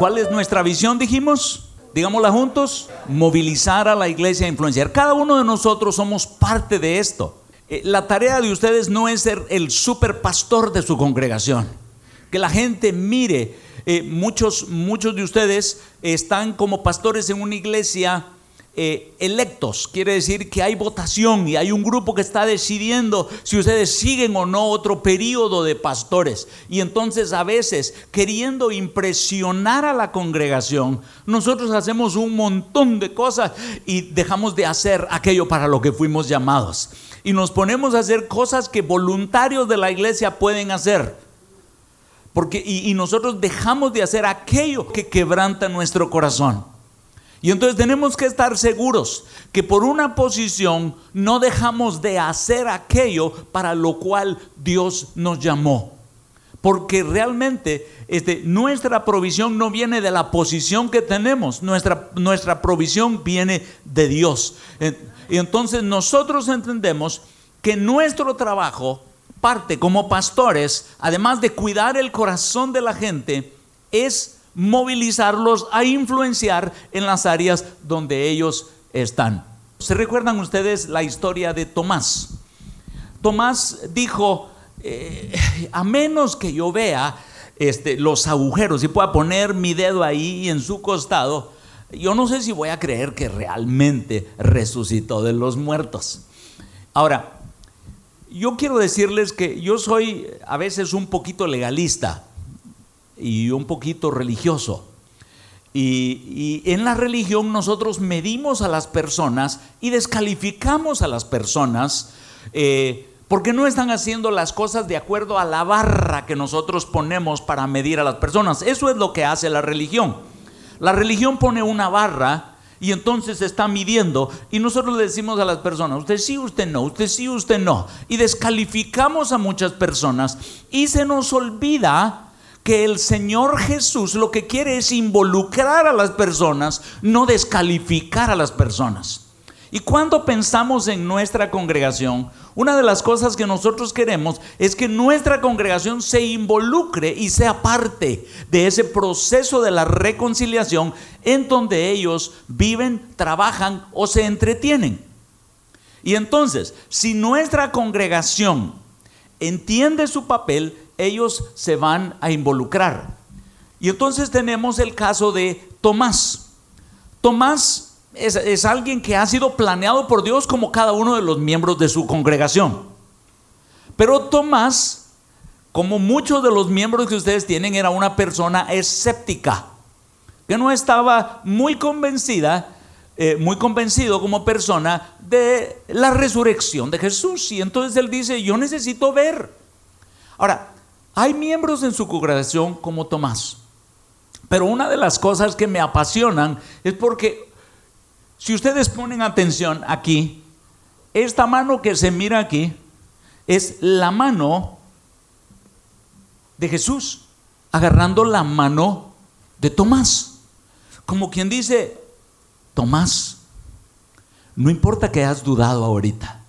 ¿Cuál es nuestra visión, dijimos? Digámosla juntos, movilizar a la iglesia a influenciar. Cada uno de nosotros somos parte de esto. Eh, la tarea de ustedes no es ser el super pastor de su congregación. Que la gente mire, eh, muchos, muchos de ustedes están como pastores en una iglesia eh, electos. Quiere decir que hay votación y hay un grupo que está decidiendo si ustedes siguen o no otro periodo de pastores. Y entonces a veces, queriendo impresionar a la congregación, nosotros hacemos un montón de cosas y dejamos de hacer aquello para lo que fuimos llamados. Y nos ponemos a hacer cosas que voluntarios de la iglesia pueden hacer. Porque, y, y nosotros dejamos de hacer aquello que quebranta nuestro corazón. Y entonces tenemos que estar seguros que por una posición no dejamos de hacer aquello para lo cual Dios nos llamó. Porque realmente este, nuestra provisión no viene de la posición que tenemos, nuestra, nuestra provisión viene de Dios. Y entonces nosotros entendemos que nuestro trabajo parte como pastores, además de cuidar el corazón de la gente, es movilizarlos a influenciar en las áreas donde ellos están. ¿Se recuerdan ustedes la historia de Tomás? Tomás dijo, eh, a menos que yo vea este, los agujeros y pueda poner mi dedo ahí en su costado, yo no sé si voy a creer que realmente resucitó de los muertos. Ahora, yo quiero decirles que yo soy a veces un poquito legalista y un poquito religioso. Y, en la religión nosotros medimos a las personas y descalificamos a las personas eh, porque no están haciendo las cosas de acuerdo a la barra que nosotros ponemos para medir a las personas. Eso es lo que hace la religión. La religión pone una barra y entonces está midiendo y nosotros le decimos a las personas, usted sí, usted no, usted sí, usted no. Y descalificamos a muchas personas y se nos olvida que el Señor Jesús lo que quiere es involucrar a las personas, no descalificar a las personas. Y cuando pensamos en nuestra congregación, una de las cosas que nosotros queremos es que nuestra congregación se involucre y sea parte de ese proceso de la reconciliación en donde ellos viven, trabajan o se entretienen. Y entonces, si nuestra congregación entiende su papel, ellos se van a involucrar. Y entonces tenemos el caso de Tomás. Tomás es, alguien que ha sido planeado por Dios como cada uno de los miembros de su congregación. Pero Tomás, como muchos de los miembros que ustedes tienen, era una persona escéptica, que no estaba muy convencida, eh, muy convencido como persona de la resurrección de Jesús. Y entonces él dice, yo necesito ver. Ahora, hay miembros en su congregación como Tomás. Pero una de las cosas que me apasionan es porque si ustedes ponen atención aquí, esta mano que se mira aquí es la mano de Jesús agarrando la mano de Tomás. Como quien dice, Tomás, no importa que hayas dudado ahorita.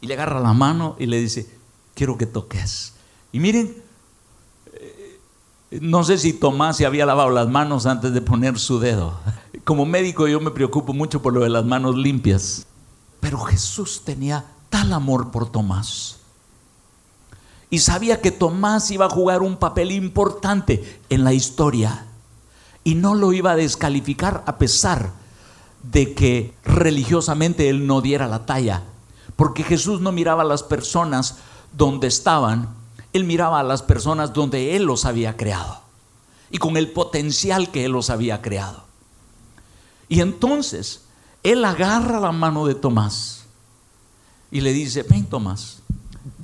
Y le agarra la mano y le dice, quiero que toques. Y miren, eh, no sé si Tomás se había lavado las manos antes de poner su dedo. Como médico yo me preocupo mucho por lo de las manos limpias. Pero Jesús tenía tal amor por Tomás. Y sabía que Tomás iba a jugar un papel importante en la historia. Y no lo iba a descalificar a pesar de que religiosamente él no diera la talla. Porque Jesús no miraba a las personas donde estaban, Él miraba a las personas donde Él los había creado y con el potencial que Él los había creado. Y entonces Él agarra la mano de Tomás y le dice, ven Tomás.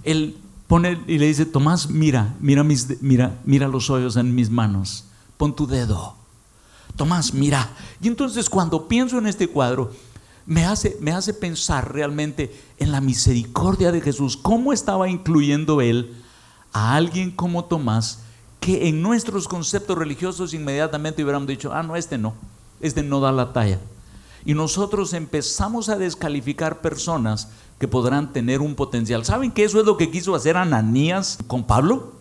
Él pone y le dice, Tomás, mira, mira, mis, mira, mira los hoyos en mis manos, pon tu dedo. Tomás, mira. Y entonces cuando pienso en este cuadro, me hace, me hace pensar realmente en la misericordia de Jesús, cómo estaba incluyendo él a alguien como Tomás, que en nuestros conceptos religiosos inmediatamente hubiéramos dicho, ah, no, este no, este no da la talla. Y nosotros empezamos a descalificar personas que podrán tener un potencial. ¿Saben que eso es lo que quiso hacer Ananías con Pablo?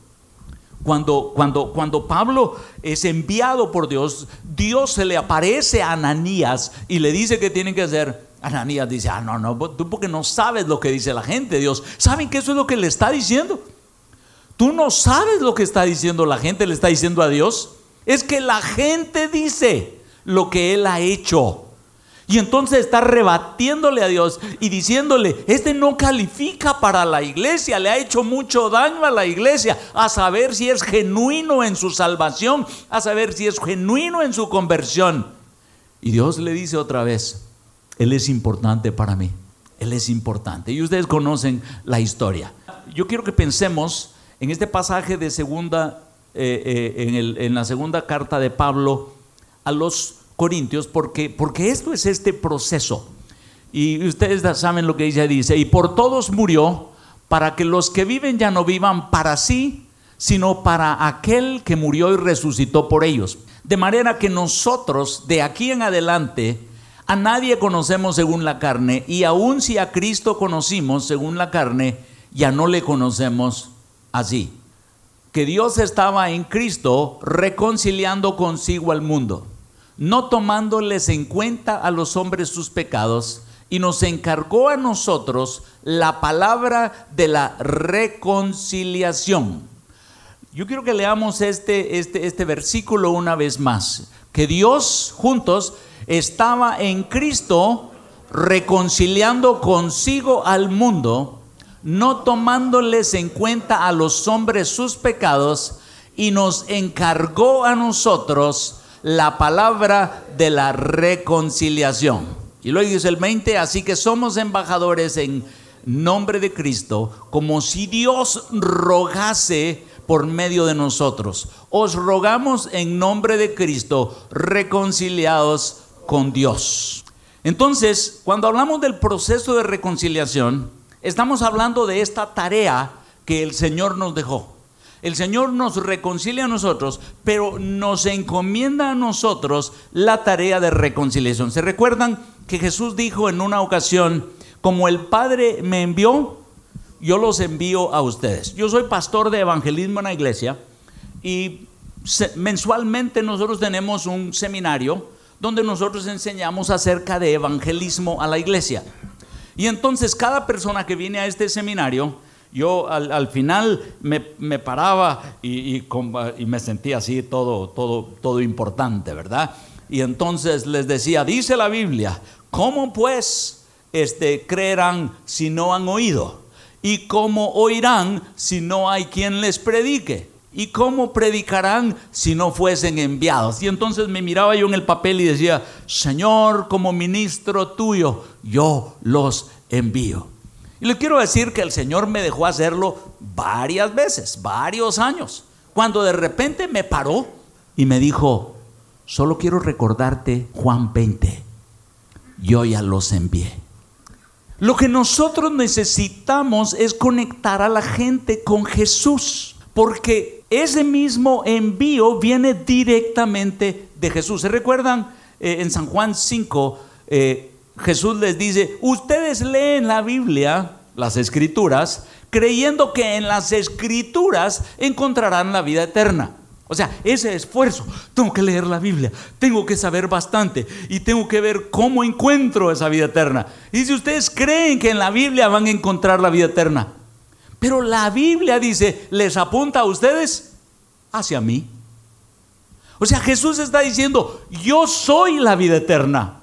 Cuando, cuando, cuando Pablo es enviado por Dios, Dios se le aparece a Ananías y le dice que tienen que hacer. Ananías dice, ah, no, no, tú porque no sabes lo que dice la gente, Dios. ¿Saben que eso es lo que le está diciendo? Tú no sabes lo que está diciendo la gente, le está diciendo a Dios. Es que la gente dice lo que Él ha hecho. Y entonces está rebatiéndole a Dios y diciéndole, este no califica para la iglesia, le ha hecho mucho daño a la iglesia, a saber si es genuino en su salvación, a saber si es genuino en su conversión. Y Dios le dice otra vez, Él es importante para mí, Él es importante. Y ustedes conocen la historia. Yo quiero que pensemos en este pasaje de segunda, eh, eh, en, en la segunda carta de Pablo a los Corintios porque, porque esto es este proceso. Y ustedes saben lo que ella dice, y por todos murió para que los que viven ya no vivan para sí, sino para aquel que murió y resucitó por ellos. De manera que nosotros de aquí en adelante a nadie conocemos según la carne, y aun si a Cristo conocimos según la carne, ya no le conocemos así. Que Dios estaba en Cristo reconciliando consigo al mundo no tomándoles en cuenta a los hombres sus pecados, y nos encargó a nosotros la palabra de la reconciliación. Yo quiero que leamos este, este, este versículo una vez más, que Dios juntos estaba en Cristo reconciliando consigo al mundo, no tomándoles en cuenta a los hombres sus pecados, y nos encargó a nosotros la palabra de la reconciliación. Y luego dice el 20, así que somos embajadores en nombre de Cristo, como si Dios rogase por medio de nosotros. Os rogamos en nombre de Cristo, reconciliados con Dios. Entonces, cuando hablamos del proceso de reconciliación, estamos hablando de esta tarea que el Señor nos dejó. El Señor nos reconcilia a nosotros, pero nos encomienda a nosotros la tarea de reconciliación. ¿Se recuerdan que Jesús dijo en una ocasión, como el Padre me envió, yo los envío a ustedes? Yo soy pastor de evangelismo en la iglesia y mensualmente nosotros tenemos un seminario donde nosotros enseñamos acerca de evangelismo a la iglesia. Y entonces cada persona que viene a este seminario, yo al, final me, paraba y, me sentía así todo, todo, todo importante, ¿verdad? Y entonces les decía, dice la Biblia, ¿cómo pues este, creerán si no han oído? ¿Y cómo oirán si no hay quien les predique? ¿Y cómo predicarán si no fuesen enviados? Y entonces me miraba yo en el papel y decía, Señor, como ministro tuyo, yo los envío. Y le quiero decir que el Señor me dejó hacerlo varias veces, varios años, cuando de repente me paró y me dijo, solo quiero recordarte Juan 20, yo ya los envié. Lo que nosotros necesitamos es conectar a la gente con Jesús, porque ese mismo envío viene directamente de Jesús. ¿Se recuerdan eh, en San Juan 5? Jesús les dice, ustedes leen la Biblia, las escrituras, creyendo que en las escrituras encontrarán la vida eterna. O sea, ese esfuerzo, tengo que leer la Biblia, tengo que saber bastante y tengo que ver cómo encuentro esa vida eterna. Y si ustedes creen que en la Biblia van a encontrar la vida eterna, pero la Biblia dice, les apunta a ustedes hacia mí. O sea, Jesús está diciendo, yo soy la vida eterna.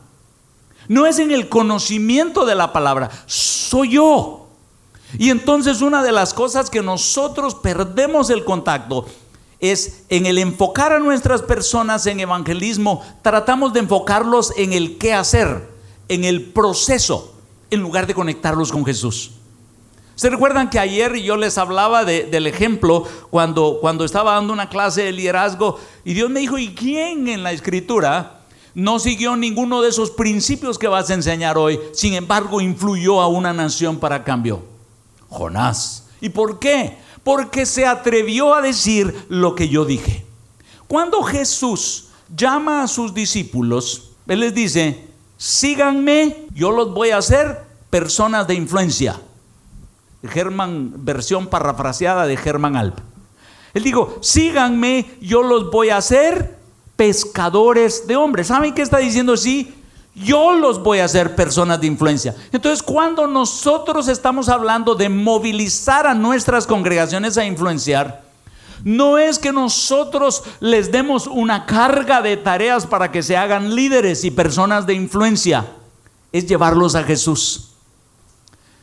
No es en el conocimiento de la palabra, soy yo. Y entonces una de las cosas que nosotros perdemos el contacto es en el enfocar a nuestras personas en evangelismo, tratamos de enfocarlos en el qué hacer, en el proceso, en lugar de conectarlos con Jesús. ¿Se recuerdan que ayer yo les hablaba del ejemplo cuando, cuando estaba dando una clase de liderazgo y Dios me dijo, ¿y quién en la escritura no siguió ninguno de esos principios que vas a enseñar hoy, sin embargo influyó a una nación para cambio. Jonás. ¿Y por qué? Porque se atrevió a decir lo que yo dije. Cuando Jesús llama a sus discípulos, Él les dice, síganme, yo los voy a hacer personas de influencia. Germán, versión parafraseada de Germán Alp. Él dijo, síganme, yo los voy a hacer pescadores de hombres. ¿Saben qué está diciendo? Sí, yo los voy a hacer personas de influencia. Entonces, cuando nosotros estamos hablando de movilizar a nuestras congregaciones a influenciar, no es que nosotros les demos una carga de tareas para que se hagan líderes y personas de influencia, es llevarlos a Jesús.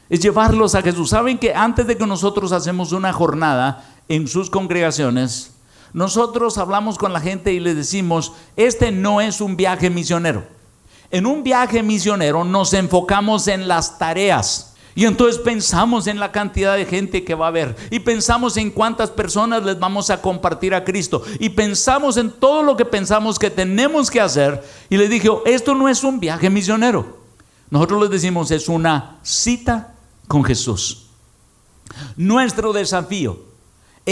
Es llevarlos a Jesús. Saben que antes de que nosotros hacemos una jornada en sus congregaciones, nosotros hablamos con la gente y les decimos, este no es un viaje misionero. En un viaje misionero nos enfocamos en las tareas. Y entonces pensamos en la cantidad de gente que va a haber. Y pensamos en cuántas personas les vamos a compartir a Cristo. Y pensamos en todo lo que pensamos que tenemos que hacer. Y les dije, esto no es un viaje misionero. Nosotros les decimos, es una cita con Jesús. Nuestro desafío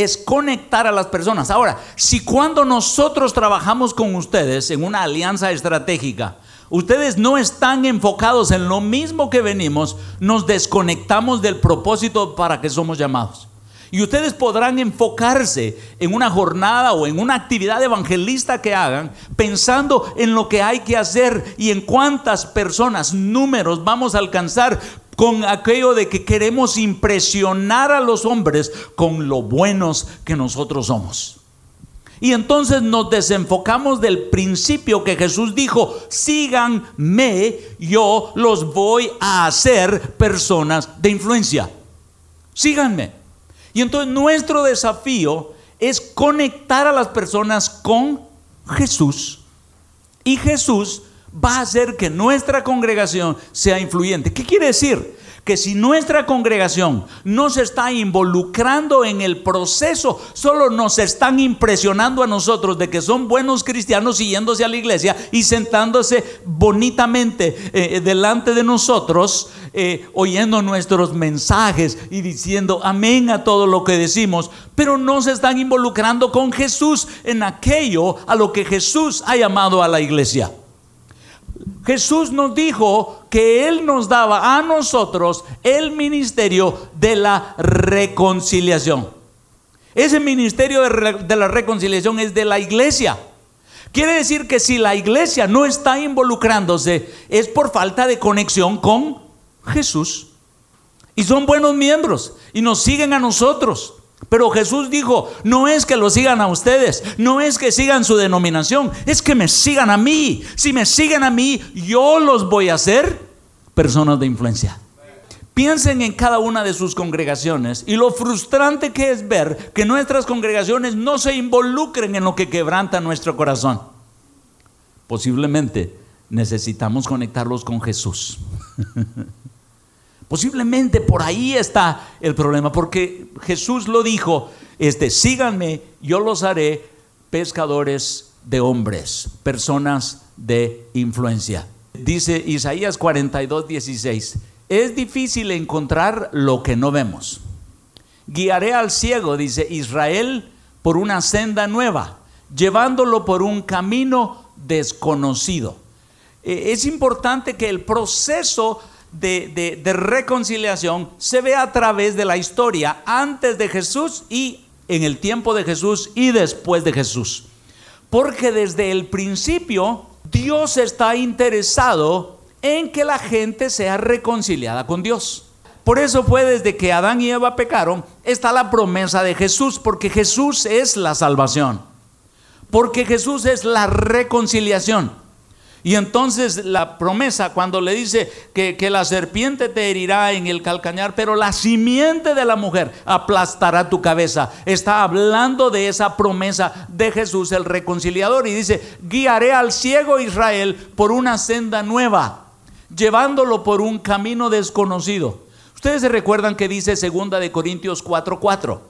es conectar a las personas. Ahora, si cuando nosotros trabajamos con ustedes en una alianza estratégica, ustedes no están enfocados en lo mismo que venimos, nos desconectamos del propósito para que somos llamados. Y ustedes podrán enfocarse en una jornada o en una actividad evangelista que hagan, pensando en lo que hay que hacer y en cuántas personas, números vamos a alcanzar con aquello de que queremos impresionar a los hombres con lo buenos que nosotros somos. Y entonces nos desenfocamos del principio que Jesús dijo, síganme, yo los voy a hacer personas de influencia. Síganme. Y entonces nuestro desafío es conectar a las personas con Jesús. Y Jesús va a hacer que nuestra congregación sea influyente. ¿Qué quiere decir? que si nuestra congregación no se está involucrando en el proceso, solo nos están impresionando a nosotros de que son buenos cristianos siguiéndose a la iglesia y sentándose bonitamente eh, delante de nosotros, eh, oyendo nuestros mensajes y diciendo amén a todo lo que decimos, pero no se están involucrando con Jesús en aquello a lo que Jesús ha llamado a la iglesia. Jesús nos dijo que Él nos daba a nosotros el ministerio de la reconciliación. Ese ministerio de, la reconciliación es de la iglesia. Quiere decir que si la iglesia no está involucrándose es por falta de conexión con Jesús. Y son buenos miembros y nos siguen a nosotros. Pero Jesús dijo, no es que lo sigan a ustedes, no es que sigan su denominación, es que me sigan a mí. Si me siguen a mí, yo los voy a hacer personas de influencia. Piensen en cada una de sus congregaciones y lo frustrante que es ver que nuestras congregaciones no se involucren en lo que quebranta nuestro corazón. Posiblemente necesitamos conectarlos con Jesús. Posiblemente por ahí está el problema, porque Jesús lo dijo, este, síganme, yo los haré pescadores de hombres, personas de influencia. Dice Isaías 42, 16, es difícil encontrar lo que no vemos. Guiaré al ciego, dice Israel, por una senda nueva, llevándolo por un camino desconocido. E, es importante que el proceso de, reconciliación se ve a través de la historia antes de Jesús y en el tiempo de Jesús y después de Jesús. Porque desde el principio Dios está interesado en que la gente sea reconciliada con Dios. Por eso fue desde que Adán y Eva pecaron, está la promesa de Jesús, porque Jesús es la salvación, porque Jesús es la reconciliación. Y entonces la promesa cuando le dice que, la serpiente te herirá en el calcañar, pero la simiente de la mujer aplastará tu cabeza. Está hablando de esa promesa de Jesús el reconciliador y dice, guiaré al ciego Israel por una senda nueva, llevándolo por un camino desconocido. Ustedes se recuerdan que dice segunda de Corintios 4:4.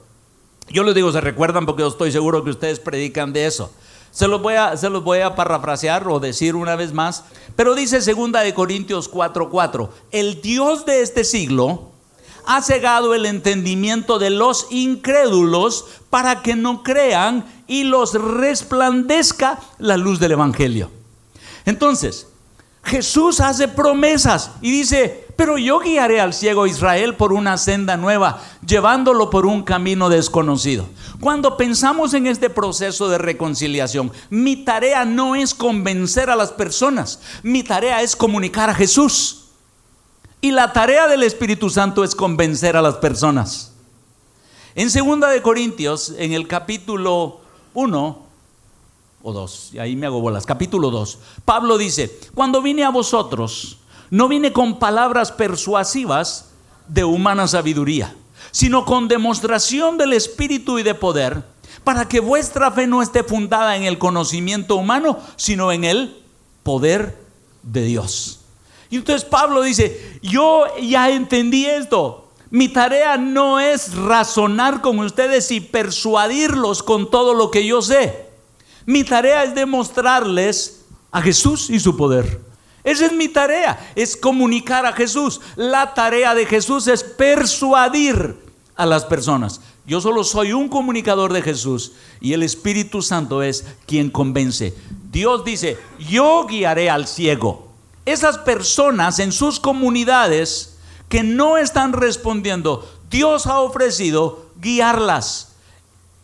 Yo les digo, se recuerdan porque yo estoy seguro que ustedes predican de eso. Se los voy a, se los voy a parafrasear o decir una vez más. Pero dice segunda de Corintios 4:4, el Dios de este siglo ha cegado el entendimiento de los incrédulos para que no crean y los resplandezca la luz del Evangelio. Entonces, Jesús hace promesas y dice, Pero yo guiaré al ciego Israel por una senda nueva, llevándolo por un camino desconocido. Cuando pensamos en este proceso de reconciliación, mi tarea no es convencer a las personas, mi tarea es comunicar a Jesús. Y la tarea del Espíritu Santo es convencer a las personas. En segunda de Corintios, en el capítulo 1 o 2, ahí me hago bolas, capítulo 2, Pablo dice, cuando vine a vosotros, no vine con palabras persuasivas de humana sabiduría, sino con demostración del Espíritu y de poder, para que vuestra fe no esté fundada en el conocimiento humano, sino en el poder de Dios. Y entonces Pablo dice, yo ya entendí esto. Mi tarea no es razonar con ustedes y persuadirlos con todo lo que yo sé. Mi tarea es demostrarles a Jesús y su poder. Esa es mi tarea, es comunicar a Jesús. La tarea de Jesús es persuadir a las personas. Yo solo soy un comunicador de Jesús y el Espíritu Santo es quien convence. Dios dice, yo guiaré al ciego. Esas personas en sus comunidades que no están respondiendo, Dios ha ofrecido guiarlas,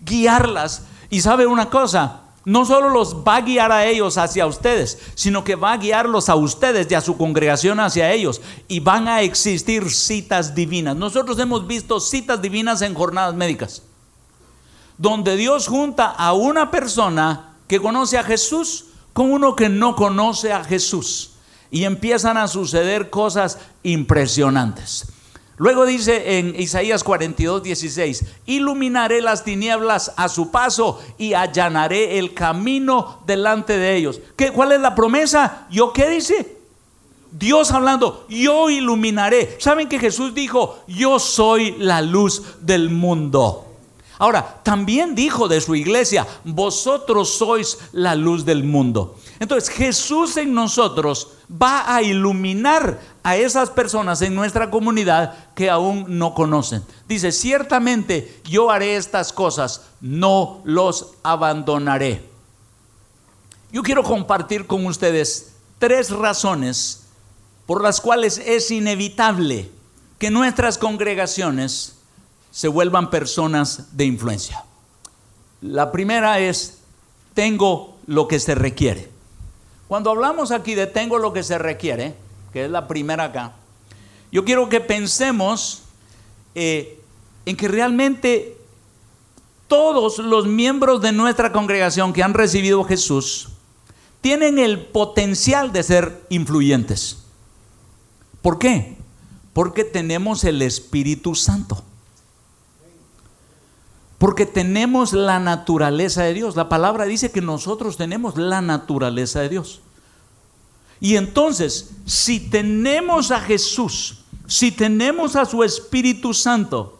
guiarlas. Y sabe una cosa, no solo los va a guiar a ellos hacia ustedes, sino que va a guiarlos a ustedes y a su congregación hacia ellos. Y van a existir citas divinas. Nosotros hemos visto citas divinas en jornadas médicas, donde Dios junta a una persona que conoce a Jesús con uno que no conoce a Jesús. Y empiezan a suceder cosas impresionantes. Luego dice en Isaías 42, 16, iluminaré las tinieblas a su paso y allanaré el camino delante de ellos. ¿Qué, ¿Cuál es la promesa? ¿Yo qué dice? Dios hablando, yo iluminaré. ¿Saben que Jesús dijo, yo soy la luz del mundo? Ahora, también dijo de su iglesia, vosotros sois la luz del mundo. Entonces, Jesús en nosotros va a iluminar a esas personas en nuestra comunidad que aún no conocen. Dice, ciertamente yo haré estas cosas, no los abandonaré. Yo quiero compartir con ustedes tres razones por las cuales es inevitable que nuestras congregaciones se vuelvan personas de influencia. La primera es, tengo lo que se requiere. Cuando hablamos aquí de tengo lo que se requiere, que es la primera acá, yo quiero que pensemos eh, en que realmente todos los miembros de nuestra congregación que han recibido Jesús tienen el potencial de ser influyentes. ¿Por qué? Porque tenemos el Espíritu Santo. Porque tenemos la naturaleza de Dios. La palabra dice que nosotros tenemos la naturaleza de Dios. Y entonces, si tenemos a Jesús, si tenemos a su Espíritu Santo,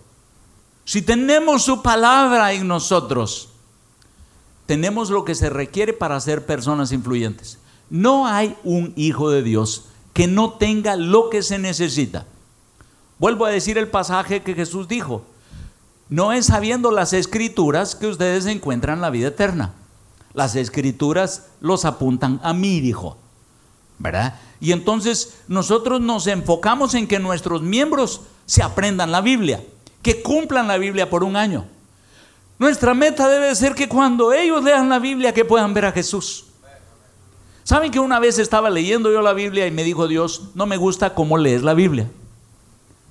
si tenemos su palabra en nosotros, tenemos lo que se requiere para ser personas influyentes. No hay un hijo de Dios que no tenga lo que se necesita. Vuelvo a decir el pasaje que Jesús dijo. No es sabiendo las escrituras que ustedes encuentran la vida eterna. Las escrituras los apuntan a mí, dijo. ¿Verdad? Y entonces nosotros nos enfocamos en que nuestros miembros se aprendan la Biblia, que cumplan la Biblia por un año. Nuestra meta debe ser que cuando ellos lean la Biblia que puedan ver a Jesús. ¿Saben que una vez estaba leyendo yo la Biblia y me dijo Dios, no me gusta cómo lees la Biblia?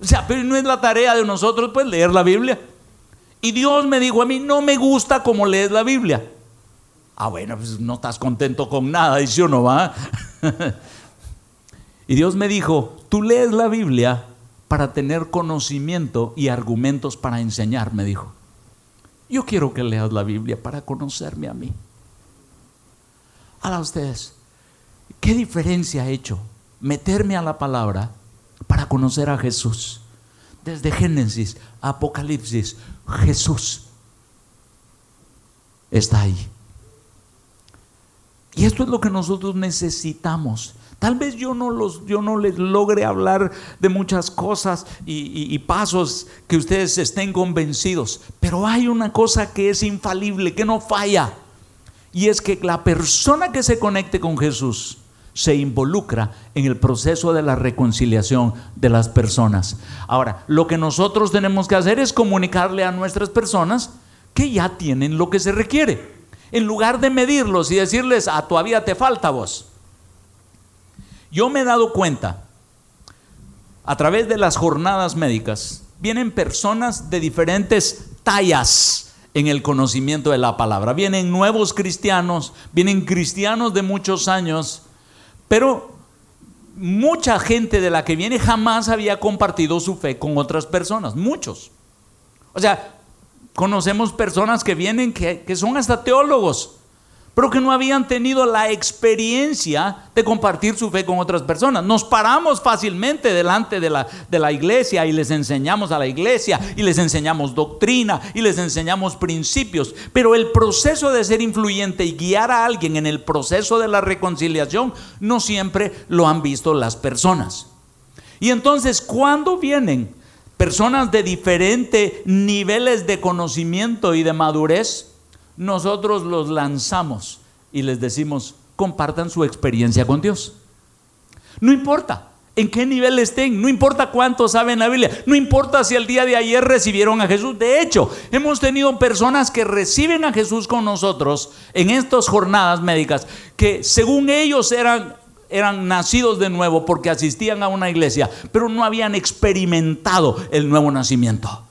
O sea, pero no es la tarea de nosotros pues leer la Biblia. Y Dios me dijo a mí, no me gusta cómo lees la Biblia. Ah, bueno, pues no estás contento con nada, dice uno, va. y Dios me dijo, tú lees la Biblia para tener conocimiento y argumentos para enseñar, me dijo. Yo quiero que leas la Biblia para conocerme a mí. A ustedes, ¿qué diferencia ha hecho meterme a la palabra para conocer a Jesús? Desde Génesis, Apocalipsis, Jesús está ahí. Y esto es lo que nosotros necesitamos. Tal vez yo no, los, yo no les logre hablar de muchas cosas y, y, pasos que ustedes estén convencidos, pero hay una cosa que es infalible, que no falla, y es que la persona que se conecte con Jesús se involucra en el proceso de la reconciliación de las personas. Ahora, lo que nosotros tenemos que hacer es comunicarle a nuestras personas que ya tienen lo que se requiere. En lugar de medirlos y decirles, ah, todavía te falta vos. Yo me he dado cuenta, a través de las jornadas médicas, vienen personas de diferentes tallas en el conocimiento de la palabra. Vienen nuevos cristianos, vienen cristianos de muchos años, pero mucha gente de la que viene jamás había compartido su fe con otras personas, muchos. O sea, conocemos personas que vienen que, son hasta teólogos, pero que no habían tenido la experiencia de compartir su fe con otras personas. Nos paramos fácilmente delante de la, de la, iglesia y les enseñamos a la iglesia y les enseñamos doctrina y les enseñamos principios, pero el proceso de ser influyente y guiar a alguien en el proceso de la reconciliación no siempre lo han visto las personas. Y entonces, cuando vienen personas de diferentes niveles de conocimiento y de madurez, nosotros los lanzamos y les decimos, compartan su experiencia con Dios. No importa en qué nivel estén, no importa cuánto saben la Biblia, no importa si el día de ayer recibieron a Jesús. De hecho, hemos tenido personas que reciben a Jesús con nosotros en estas jornadas médicas, que según ellos eran eran nacidos de nuevo porque asistían a una iglesia, pero no habían experimentado el nuevo nacimiento.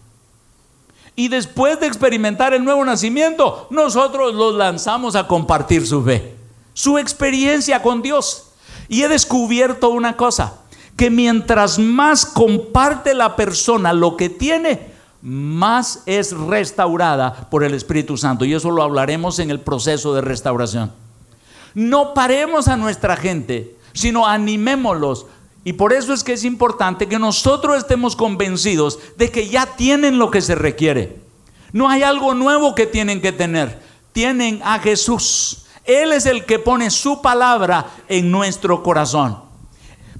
Y después de experimentar el nuevo nacimiento, nosotros los lanzamos a compartir su fe, su experiencia con Dios. Y he descubierto una cosa, que mientras más comparte la persona lo que tiene, más es restaurada por el Espíritu Santo. Y eso lo hablaremos en el proceso de restauración. No paremos a nuestra gente, sino animémoslos y por eso es que es importante que nosotros estemos convencidos de que ya tienen lo que se requiere. No hay algo nuevo que tienen que tener. Tienen a Jesús. Él es el que pone su palabra en nuestro corazón.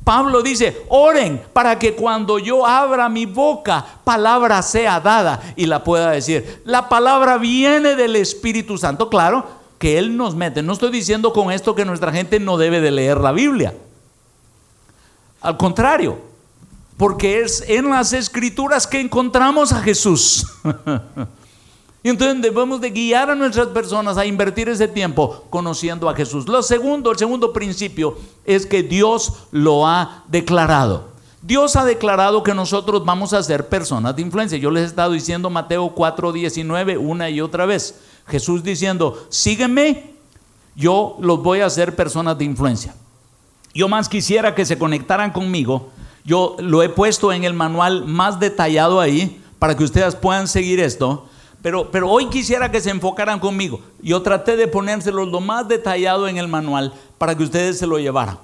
Pablo dice, oren para que cuando yo abra mi boca, palabra sea dada y la pueda decir. La palabra viene del Espíritu Santo, claro, que Él nos mete. No estoy diciendo con esto que nuestra gente no debe de leer la Biblia. Al contrario, porque es en las escrituras que encontramos a Jesús. y entonces debemos de guiar a nuestras personas a invertir ese tiempo conociendo a Jesús. Lo segundo, el segundo principio es que Dios lo ha declarado. Dios ha declarado que nosotros vamos a ser personas de influencia. Yo les he estado diciendo Mateo 4:19 una y otra vez. Jesús diciendo, sígueme, yo los voy a hacer personas de influencia. Yo más quisiera que se conectaran conmigo. Yo lo he puesto en el manual más detallado ahí para que ustedes puedan seguir esto. Pero, pero hoy quisiera que se enfocaran conmigo. Yo traté de ponérselo lo más detallado en el manual para que ustedes se lo llevaran.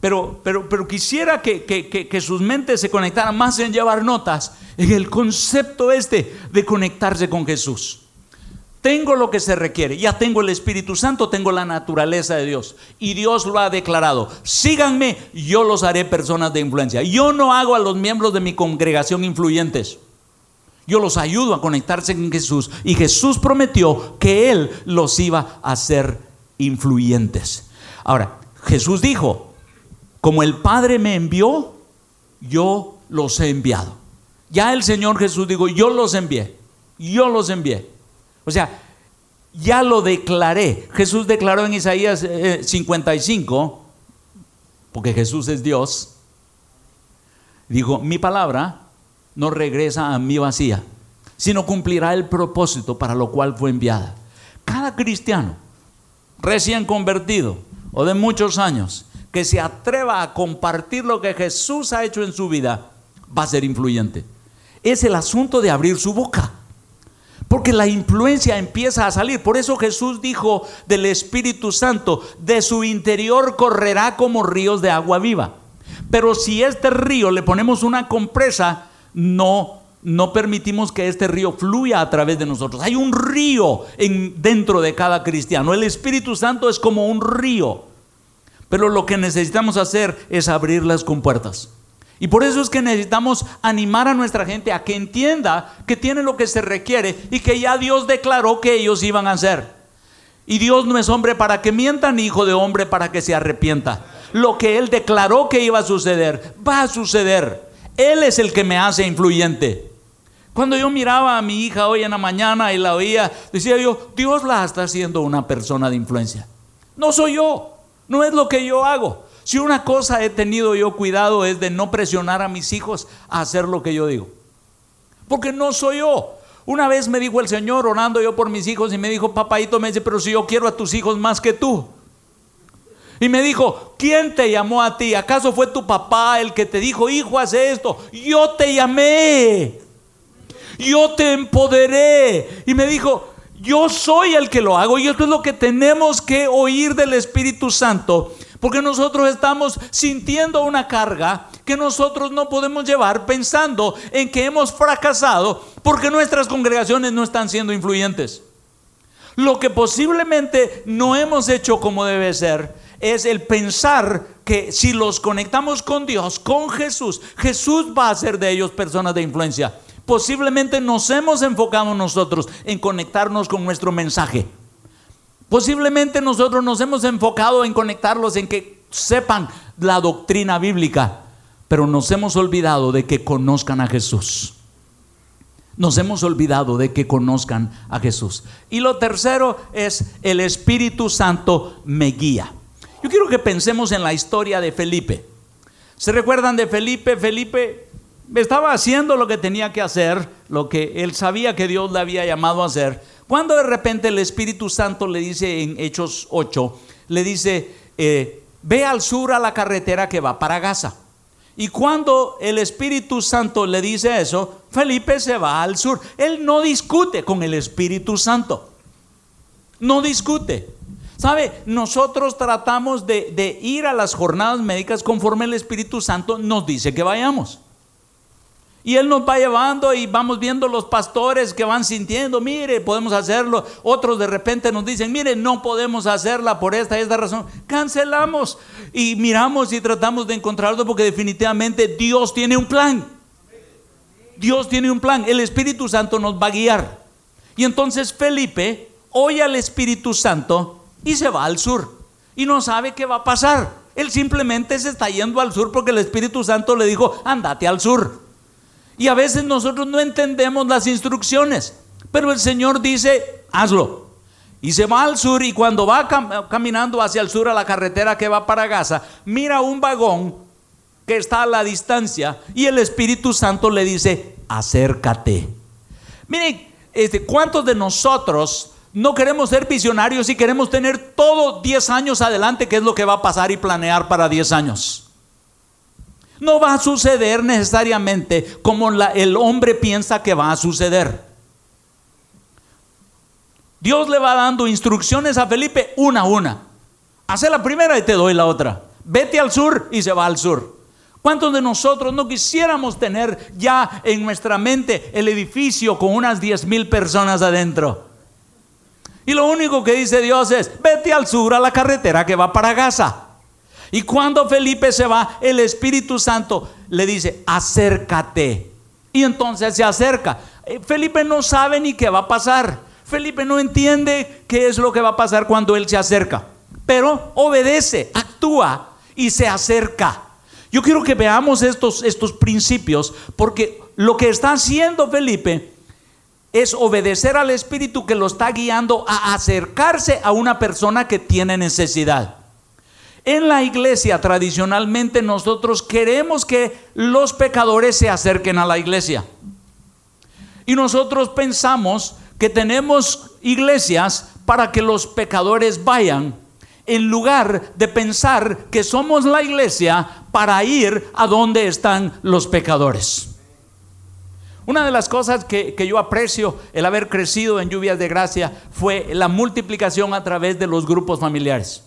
Pero, pero, pero quisiera que, que, sus mentes se conectaran más en llevar notas en el concepto este de conectarse con Jesús. Tengo lo que se requiere, ya tengo el Espíritu Santo, tengo la naturaleza de Dios. Y Dios lo ha declarado. Síganme, yo los haré personas de influencia. Yo no hago a los miembros de mi congregación influyentes. Yo los ayudo a conectarse con Jesús. Y Jesús prometió que Él los iba a hacer influyentes. Ahora, Jesús dijo, como el Padre me envió, yo los he enviado. Ya el Señor Jesús dijo, yo los envié. Yo los envié. O sea, ya lo declaré. Jesús declaró en Isaías 55, eh, porque Jesús es Dios, dijo, mi palabra no regresa a mí vacía, sino cumplirá el propósito para lo cual fue enviada. Cada cristiano recién convertido o de muchos años que se atreva a compartir lo que Jesús ha hecho en su vida, va a ser influyente. Es el asunto de abrir su boca. Porque la influencia empieza a salir. Por eso Jesús dijo del Espíritu Santo, de su interior correrá como ríos de agua viva. Pero si este río le ponemos una compresa, no no permitimos que este río fluya a través de nosotros. Hay un río en, dentro de cada cristiano. El Espíritu Santo es como un río. Pero lo que necesitamos hacer es abrir las compuertas. Y por eso es que necesitamos animar a nuestra gente a que entienda que tiene lo que se requiere y que ya Dios declaró que ellos iban a hacer. Y Dios no es hombre para que mienta, ni hijo de hombre para que se arrepienta. lo que Él declaró que iba a suceder, va a suceder. Él es el que me hace influyente. Cuando yo miraba a mi hija hoy en la mañana y la oía, decía yo, Dios la está haciendo una persona de influencia. No soy yo, no es lo que yo hago. Si una cosa he tenido yo cuidado es de no presionar a mis hijos a hacer lo que yo digo. Porque no soy yo. Una vez me dijo el Señor orando yo por mis hijos y me dijo, papaito, me dice, pero si yo quiero a tus hijos más que tú. Y me dijo, ¿quién te llamó a ti? ¿Acaso fue tu papá el que te dijo, hijo, haz esto? Yo te llamé yo te empoderé. Y me dijo, yo soy el que lo hago y esto es lo que tenemos que oír del Espíritu Santo. Porque nosotros estamos sintiendo una carga que nosotros no podemos llevar pensando en que hemos fracasado porque nuestras congregaciones no están siendo influyentes. Lo que posiblemente no hemos hecho como debe ser es el pensar que si los conectamos con Dios, con Jesús, Jesús va a hacer de ellos personas de influencia. Posiblemente nos hemos enfocado nosotros en conectarnos con nuestro mensaje. Posiblemente nosotros nos hemos enfocado en conectarlos en que sepan la doctrina bíblica, pero nos hemos olvidado de que conozcan a Jesús. Nos hemos olvidado de que conozcan a Jesús. Y lo tercero es el Espíritu Santo me guía. Yo quiero que pensemos en la historia de Felipe. ¿Se recuerdan de Felipe? Felipe estaba haciendo lo que tenía que hacer, lo que él sabía que Dios le había llamado a hacer, cuando de repente el Espíritu Santo le dice en Hechos 8, le dice, eh, ve al sur a la carretera que va para Gaza. Y cuando el Espíritu Santo le dice eso, Felipe se va al sur. Él no discute con el Espíritu Santo. No discute. ¿Sabe? Nosotros tratamos de, de ir a las jornadas médicas conforme el Espíritu Santo nos dice que vayamos. Y Él nos va llevando y vamos viendo los pastores que van sintiendo, mire, podemos hacerlo. Otros de repente nos dicen, mire, no podemos hacerla por esta y esta razón. Cancelamos y miramos y tratamos de encontrarlo porque definitivamente Dios tiene un plan. Dios tiene un plan. El Espíritu Santo nos va a guiar. Y entonces Felipe oye al Espíritu Santo y se va al sur. Y no sabe qué va a pasar. Él simplemente se está yendo al sur porque el Espíritu Santo le dijo, andate al sur. Y a veces nosotros no entendemos las instrucciones, pero el Señor dice, hazlo. Y se va al sur y cuando va caminando hacia el sur a la carretera que va para Gaza, mira un vagón que está a la distancia y el Espíritu Santo le dice, acércate. Miren, este, ¿cuántos de nosotros no queremos ser visionarios y queremos tener todo 10 años adelante, qué es lo que va a pasar y planear para 10 años? No va a suceder necesariamente como el hombre piensa que va a suceder. Dios le va dando instrucciones a Felipe una a una. Hace la primera y te doy la otra. Vete al sur y se va al sur. ¿Cuántos de nosotros no quisiéramos tener ya en nuestra mente el edificio con unas 10 mil personas adentro? Y lo único que dice Dios es, vete al sur a la carretera que va para Gaza. Y cuando Felipe se va, el Espíritu Santo le dice, acércate. Y entonces se acerca. Eh, Felipe no sabe ni qué va a pasar. Felipe no entiende qué es lo que va a pasar cuando él se acerca. Pero obedece, actúa y se acerca. Yo quiero que veamos estos, estos principios porque lo que está haciendo Felipe es obedecer al Espíritu que lo está guiando a acercarse a una persona que tiene necesidad. En la iglesia tradicionalmente nosotros queremos que los pecadores se acerquen a la iglesia. Y nosotros pensamos que tenemos iglesias para que los pecadores vayan, en lugar de pensar que somos la iglesia para ir a donde están los pecadores. Una de las cosas que, que, yo aprecio el haber crecido en lluvias de gracia fue la multiplicación a través de los grupos familiares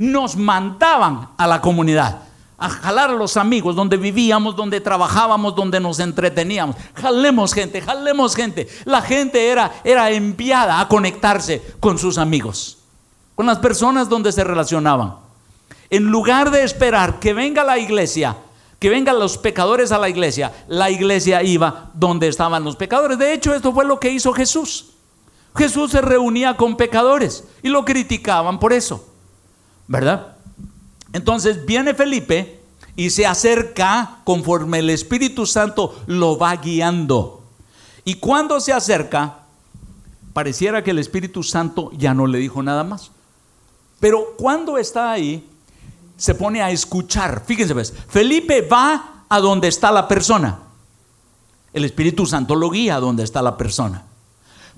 nos mandaban a la comunidad a jalar a los amigos donde vivíamos, donde trabajábamos, donde nos entreteníamos. Jalemos gente, jalemos gente. La gente era, era enviada a conectarse con sus amigos, con las personas donde se relacionaban. En lugar de esperar que venga la iglesia, que vengan los pecadores a la iglesia, la iglesia iba donde estaban los pecadores. De hecho, esto fue lo que hizo Jesús. Jesús se reunía con pecadores y lo criticaban por eso. ¿Verdad? Entonces viene Felipe y se acerca conforme el Espíritu Santo lo va guiando. Y cuando se acerca, pareciera que el Espíritu Santo ya no le dijo nada más. Pero cuando está ahí, se pone a escuchar. Fíjense, ¿ves? Felipe va a donde está la persona. El Espíritu Santo lo guía a donde está la persona.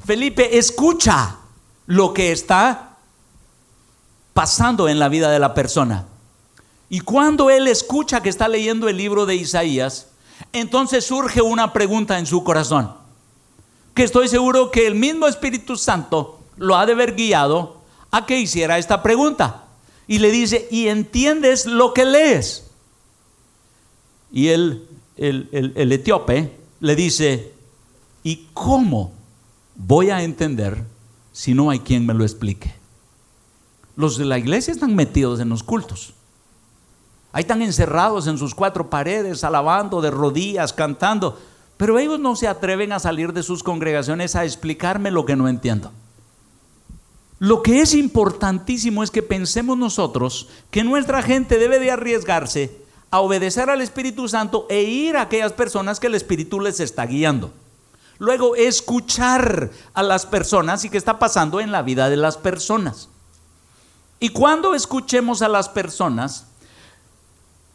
Felipe escucha lo que está pasando en la vida de la persona. Y cuando él escucha que está leyendo el libro de Isaías, entonces surge una pregunta en su corazón, que estoy seguro que el mismo Espíritu Santo lo ha de haber guiado a que hiciera esta pregunta. Y le dice, ¿y entiendes lo que lees? Y él, el, el, el etíope le dice, ¿y cómo voy a entender si no hay quien me lo explique? Los de la iglesia están metidos en los cultos. Ahí están encerrados en sus cuatro paredes, alabando de rodillas, cantando. Pero ellos no se atreven a salir de sus congregaciones a explicarme lo que no entiendo. Lo que es importantísimo es que pensemos nosotros que nuestra gente debe de arriesgarse a obedecer al Espíritu Santo e ir a aquellas personas que el Espíritu les está guiando. Luego, escuchar a las personas y qué está pasando en la vida de las personas. Y cuando escuchemos a las personas,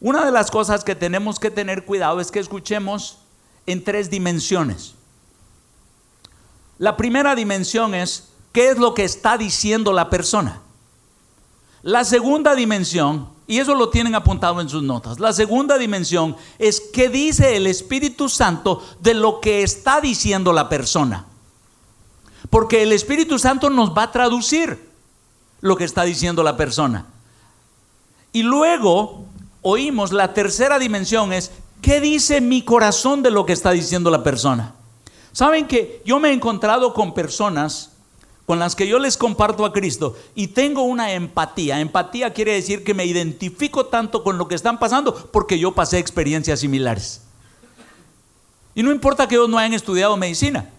una de las cosas que tenemos que tener cuidado es que escuchemos en tres dimensiones. La primera dimensión es qué es lo que está diciendo la persona. La segunda dimensión, y eso lo tienen apuntado en sus notas, la segunda dimensión es qué dice el Espíritu Santo de lo que está diciendo la persona. Porque el Espíritu Santo nos va a traducir lo que está diciendo la persona. Y luego oímos la tercera dimensión es, ¿qué dice mi corazón de lo que está diciendo la persona? Saben que yo me he encontrado con personas con las que yo les comparto a Cristo y tengo una empatía. Empatía quiere decir que me identifico tanto con lo que están pasando porque yo pasé experiencias similares. Y no importa que ellos no hayan estudiado medicina.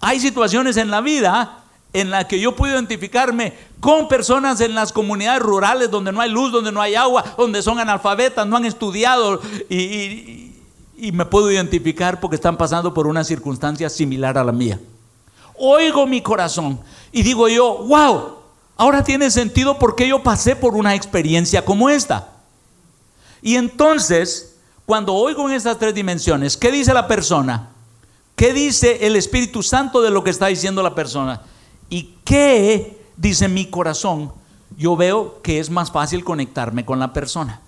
Hay situaciones en la vida en la que yo puedo identificarme con personas en las comunidades rurales donde no hay luz, donde no hay agua, donde son analfabetas, no han estudiado y, me puedo identificar porque están pasando por una circunstancia similar a la mía. Oigo mi corazón y digo yo, wow, ahora tiene sentido porque yo pasé por una experiencia como esta. Y entonces, cuando oigo en estas tres dimensiones, ¿qué dice la persona? ¿Qué dice el Espíritu Santo de lo que está diciendo la persona? ¿Y qué dice mi corazón? Yo veo que es más fácil conectarme con la persona.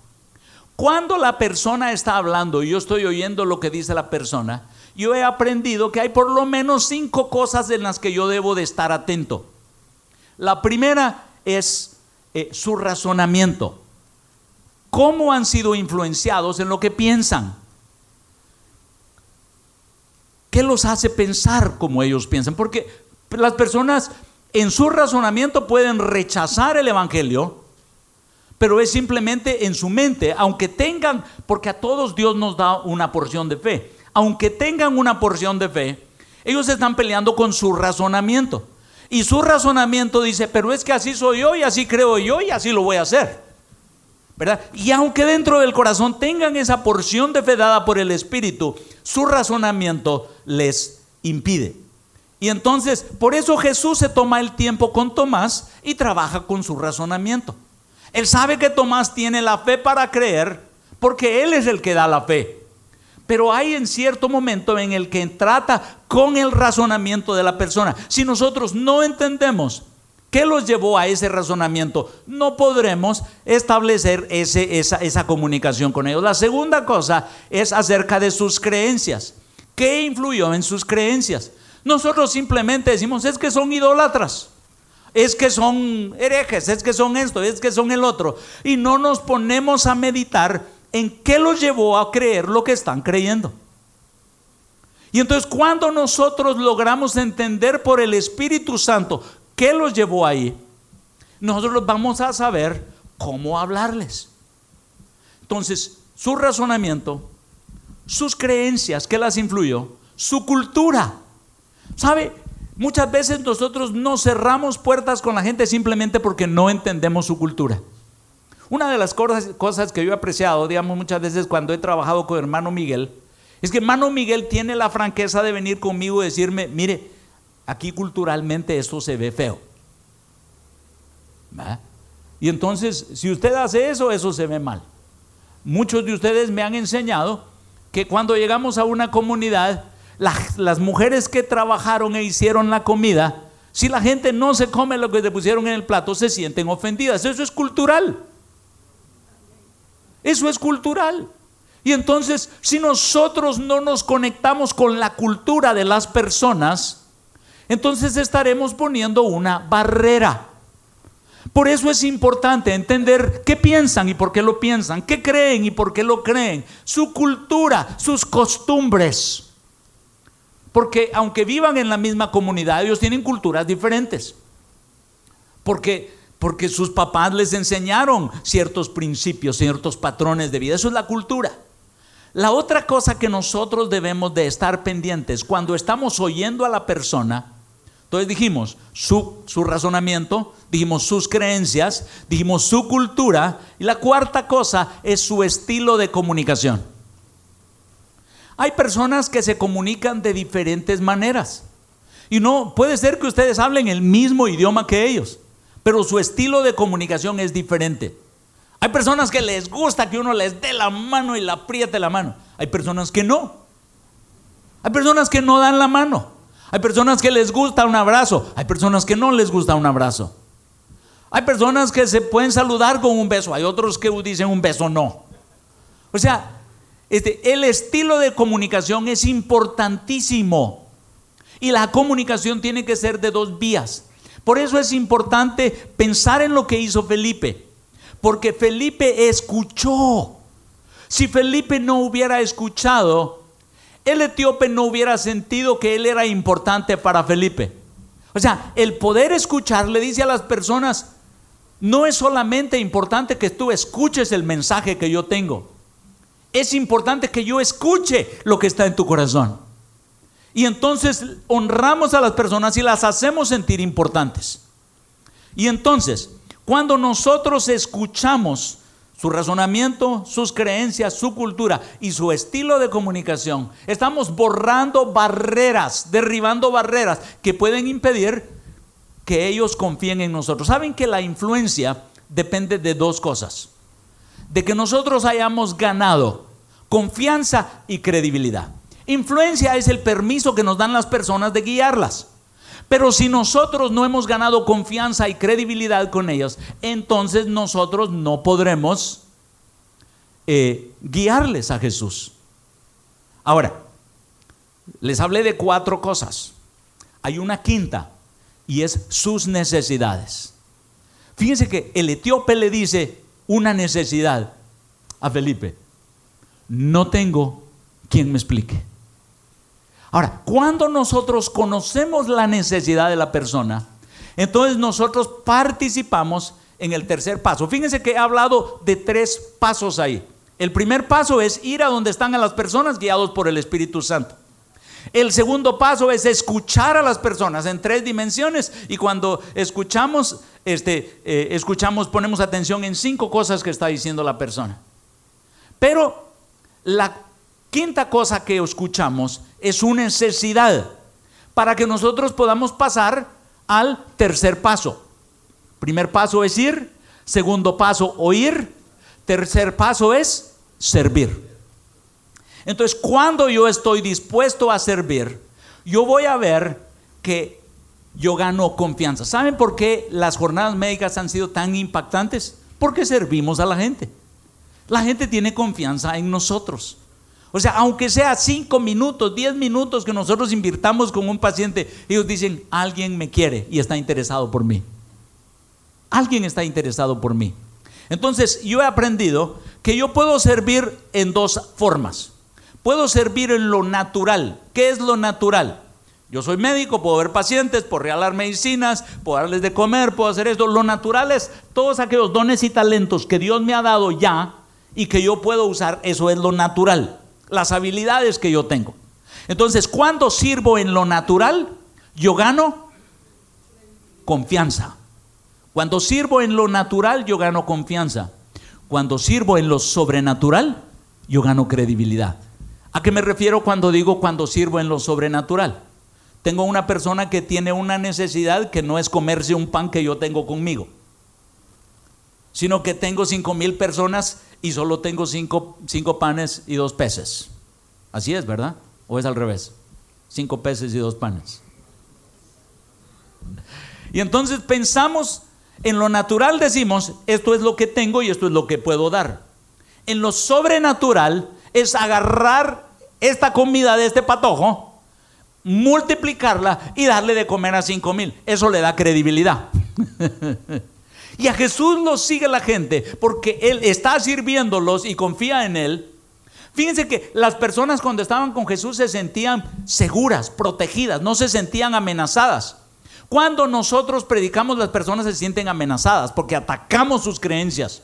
Cuando la persona está hablando y yo estoy oyendo lo que dice la persona, yo he aprendido que hay por lo menos cinco cosas en las que yo debo de estar atento. La primera es eh, su razonamiento. ¿Cómo han sido influenciados en lo que piensan? ¿Qué los hace pensar como ellos piensan? Porque las personas en su razonamiento pueden rechazar el Evangelio, pero es simplemente en su mente, aunque tengan, porque a todos Dios nos da una porción de fe, aunque tengan una porción de fe, ellos están peleando con su razonamiento. Y su razonamiento dice, pero es que así soy yo y así creo yo y así lo voy a hacer. ¿verdad? Y aunque dentro del corazón tengan esa porción de fe dada por el Espíritu, su razonamiento les impide. Y entonces, por eso Jesús se toma el tiempo con Tomás y trabaja con su razonamiento. Él sabe que Tomás tiene la fe para creer porque Él es el que da la fe. Pero hay en cierto momento en el que trata con el razonamiento de la persona. Si nosotros no entendemos qué los llevó a ese razonamiento, no podremos establecer esa comunicación con ellos. La segunda cosa es acerca de sus creencias. ¿Qué influyó en sus creencias? Nosotros simplemente decimos, es que son idólatras, es que son herejes, es que son esto, es que son el otro. Y no nos ponemos a meditar en qué los llevó a creer lo que están creyendo. Y entonces cuando nosotros logramos entender por el Espíritu Santo qué los llevó ahí, nosotros vamos a saber cómo hablarles. Entonces, su razonamiento, sus creencias, ¿qué las influyó? Su cultura. ¿Sabe? Muchas veces nosotros no cerramos puertas con la gente simplemente porque no entendemos su cultura. Una de las cosas, que yo he apreciado, digamos, muchas veces cuando he trabajado con hermano Miguel, es que hermano Miguel tiene la franqueza de venir conmigo y decirme, mire, aquí culturalmente esto se ve feo. Y entonces, si usted hace eso, eso se ve mal. Muchos de ustedes me han enseñado que cuando llegamos a una comunidad, las, las mujeres que trabajaron e hicieron la comida, si la gente no se come lo que le pusieron en el plato, se sienten ofendidas. Eso es cultural. Eso es cultural. Y entonces, si nosotros no nos conectamos con la cultura de las personas, entonces estaremos poniendo una barrera. Por eso es importante entender qué piensan y por qué lo piensan, qué creen y por qué lo creen, su cultura, sus costumbres. Porque aunque vivan en la misma comunidad, ellos tienen culturas diferentes. Porque porque sus papás les enseñaron ciertos principios, ciertos patrones de vida. Eso es la cultura. La otra cosa que nosotros debemos de estar pendientes cuando estamos oyendo a la persona entonces dijimos su, su, razonamiento, dijimos sus creencias, dijimos su cultura y la cuarta cosa es su estilo de comunicación. Hay personas que se comunican de diferentes maneras y no puede ser que ustedes hablen el mismo idioma que ellos, pero su estilo de comunicación es diferente. Hay personas que les gusta que uno les dé la mano y la apriete la mano. Hay personas que no. Hay personas que no dan la mano. Hay personas que les gusta un abrazo, hay personas que no les gusta un abrazo. Hay personas que se pueden saludar con un beso, hay otros que dicen un beso no. O sea, este, el estilo de comunicación es importantísimo y la comunicación tiene que ser de dos vías. Por eso es importante pensar en lo que hizo Felipe, porque Felipe escuchó. Si Felipe no hubiera escuchado, el etíope no hubiera sentido que él era importante para Felipe. O sea, el poder escuchar le dice a las personas, no es solamente importante que tú escuches el mensaje que yo tengo, es importante que yo escuche lo que está en tu corazón. Y entonces honramos a las personas y las hacemos sentir importantes. Y entonces, cuando nosotros escuchamos su razonamiento, sus creencias, su cultura y su estilo de comunicación, estamos borrando barreras, derribando barreras que pueden impedir que ellos confíen en nosotros. Saben que la influencia depende de dos cosas. De que nosotros hayamos ganado confianza y credibilidad. Influencia es el permiso que nos dan las personas de guiarlas. Pero si nosotros no hemos ganado confianza y credibilidad con ellos, entonces nosotros no podremos eh, guiarles a Jesús. Ahora, les hablé de cuatro cosas. Hay una quinta y es sus necesidades. Fíjense que el etíope le dice una necesidad a Felipe. No tengo quien me explique. Ahora, cuando nosotros conocemos la necesidad de la persona, entonces nosotros participamos en el tercer paso. Fíjense que he hablado de tres pasos ahí. El primer paso es ir a donde están a las personas guiados por el Espíritu Santo. El segundo paso es escuchar a las personas en tres dimensiones y cuando escuchamos, este, eh, escuchamos, ponemos atención en cinco cosas que está diciendo la persona. Pero la quinta cosa que escuchamos es una necesidad para que nosotros podamos pasar al tercer paso. Primer paso es ir, segundo paso oír, tercer paso es servir. Entonces, cuando yo estoy dispuesto a servir, yo voy a ver que yo gano confianza. ¿Saben por qué las jornadas médicas han sido tan impactantes? Porque servimos a la gente. La gente tiene confianza en nosotros. O sea, aunque sea cinco minutos, diez minutos que nosotros invirtamos con un paciente, ellos dicen, alguien me quiere y está interesado por mí. Alguien está interesado por mí. Entonces, yo he aprendido que yo puedo servir en dos formas. Puedo servir en lo natural. ¿Qué es lo natural? Yo soy médico, puedo ver pacientes, puedo regalar medicinas, puedo darles de comer, puedo hacer esto. Lo natural es todos aquellos dones y talentos que Dios me ha dado ya y que yo puedo usar. Eso es lo natural las habilidades que yo tengo. Entonces, cuando sirvo en lo natural, yo gano confianza. Cuando sirvo en lo natural, yo gano confianza. Cuando sirvo en lo sobrenatural, yo gano credibilidad. ¿A qué me refiero cuando digo cuando sirvo en lo sobrenatural? Tengo una persona que tiene una necesidad que no es comerse un pan que yo tengo conmigo, sino que tengo cinco mil personas y solo tengo cinco, cinco panes y dos peces. Así es, ¿verdad? ¿O es al revés? Cinco peces y dos panes. Y entonces pensamos en lo natural, decimos, esto es lo que tengo y esto es lo que puedo dar. En lo sobrenatural es agarrar esta comida de este patojo multiplicarla y darle de comer a cinco mil. Eso le da credibilidad. y a Jesús lo sigue la gente porque Él está sirviéndolos y confía en Él. Fíjense que las personas cuando estaban con Jesús se sentían seguras, protegidas, no se sentían amenazadas. Cuando nosotros predicamos, las personas se sienten amenazadas porque atacamos sus creencias.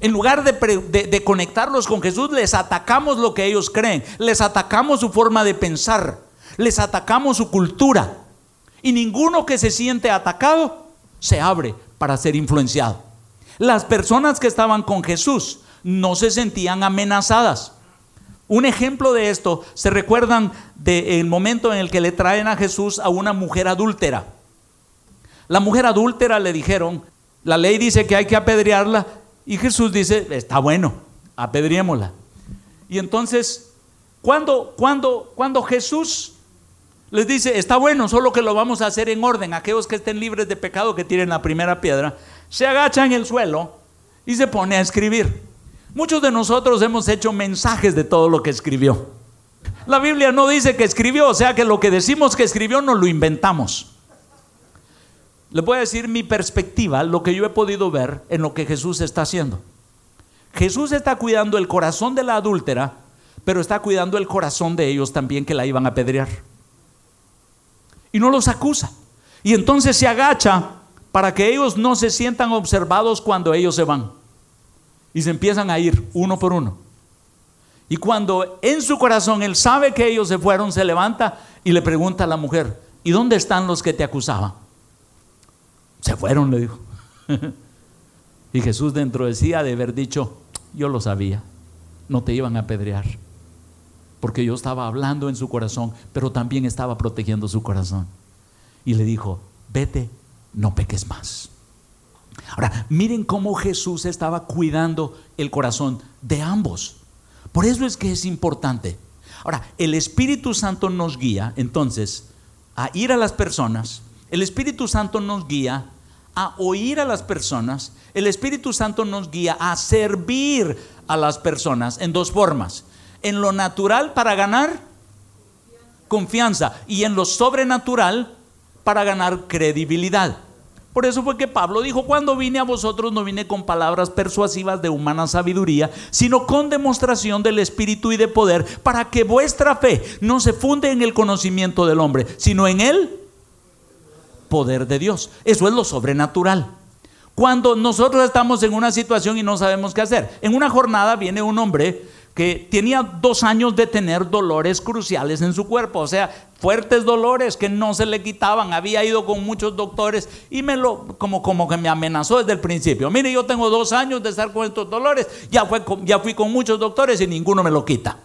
En lugar de, de, conectarlos con Jesús, les atacamos lo que ellos creen, les atacamos su forma de pensar les atacamos su cultura. Y ninguno que se siente atacado se abre para ser influenciado. Las personas que estaban con Jesús no se sentían amenazadas. Un ejemplo de esto, se recuerdan del momento en el que le traen a Jesús a una mujer adúltera. La mujer adúltera le dijeron, la ley dice que hay que apedrearla y Jesús dice, está bueno, apedriémosla. Y entonces, cuando, cuando, cuando Jesús les dice, está bueno, solo que lo vamos a hacer en orden. Aquellos que estén libres de pecado, que tienen la primera piedra, se agacha en el suelo y se pone a escribir. Muchos de nosotros hemos hecho mensajes de todo lo que escribió. La Biblia no dice que escribió, o sea que lo que decimos que escribió no lo inventamos. Le voy a decir mi perspectiva, lo que yo he podido ver en lo que Jesús está haciendo. Jesús está cuidando el corazón de la adúltera, pero está cuidando el corazón de ellos también que la iban a apedrear y no los acusa. Y entonces se agacha para que ellos no se sientan observados cuando ellos se van. Y se empiezan a ir uno por uno. Y cuando en su corazón él sabe que ellos se fueron, se levanta y le pregunta a la mujer, ¿y dónde están los que te acusaban? Se fueron, le dijo. y Jesús dentro de sí ha de haber dicho, yo lo sabía, no te iban a apedrear porque yo estaba hablando en su corazón, pero también estaba protegiendo su corazón. Y le dijo, vete, no peques más. Ahora, miren cómo Jesús estaba cuidando el corazón de ambos. Por eso es que es importante. Ahora, el Espíritu Santo nos guía entonces a ir a las personas. El Espíritu Santo nos guía a oír a las personas. El Espíritu Santo nos guía a servir a las personas en dos formas en lo natural para ganar confianza y en lo sobrenatural para ganar credibilidad. Por eso fue que Pablo dijo, cuando vine a vosotros no vine con palabras persuasivas de humana sabiduría, sino con demostración del Espíritu y de poder, para que vuestra fe no se funde en el conocimiento del hombre, sino en el poder de Dios. Eso es lo sobrenatural. Cuando nosotros estamos en una situación y no sabemos qué hacer, en una jornada viene un hombre que tenía dos años de tener dolores cruciales en su cuerpo, o sea, fuertes dolores que no se le quitaban. Había ido con muchos doctores y me lo, como, como que me amenazó desde el principio. Mire, yo tengo dos años de estar con estos dolores, ya, fue, ya fui con muchos doctores y ninguno me lo quita.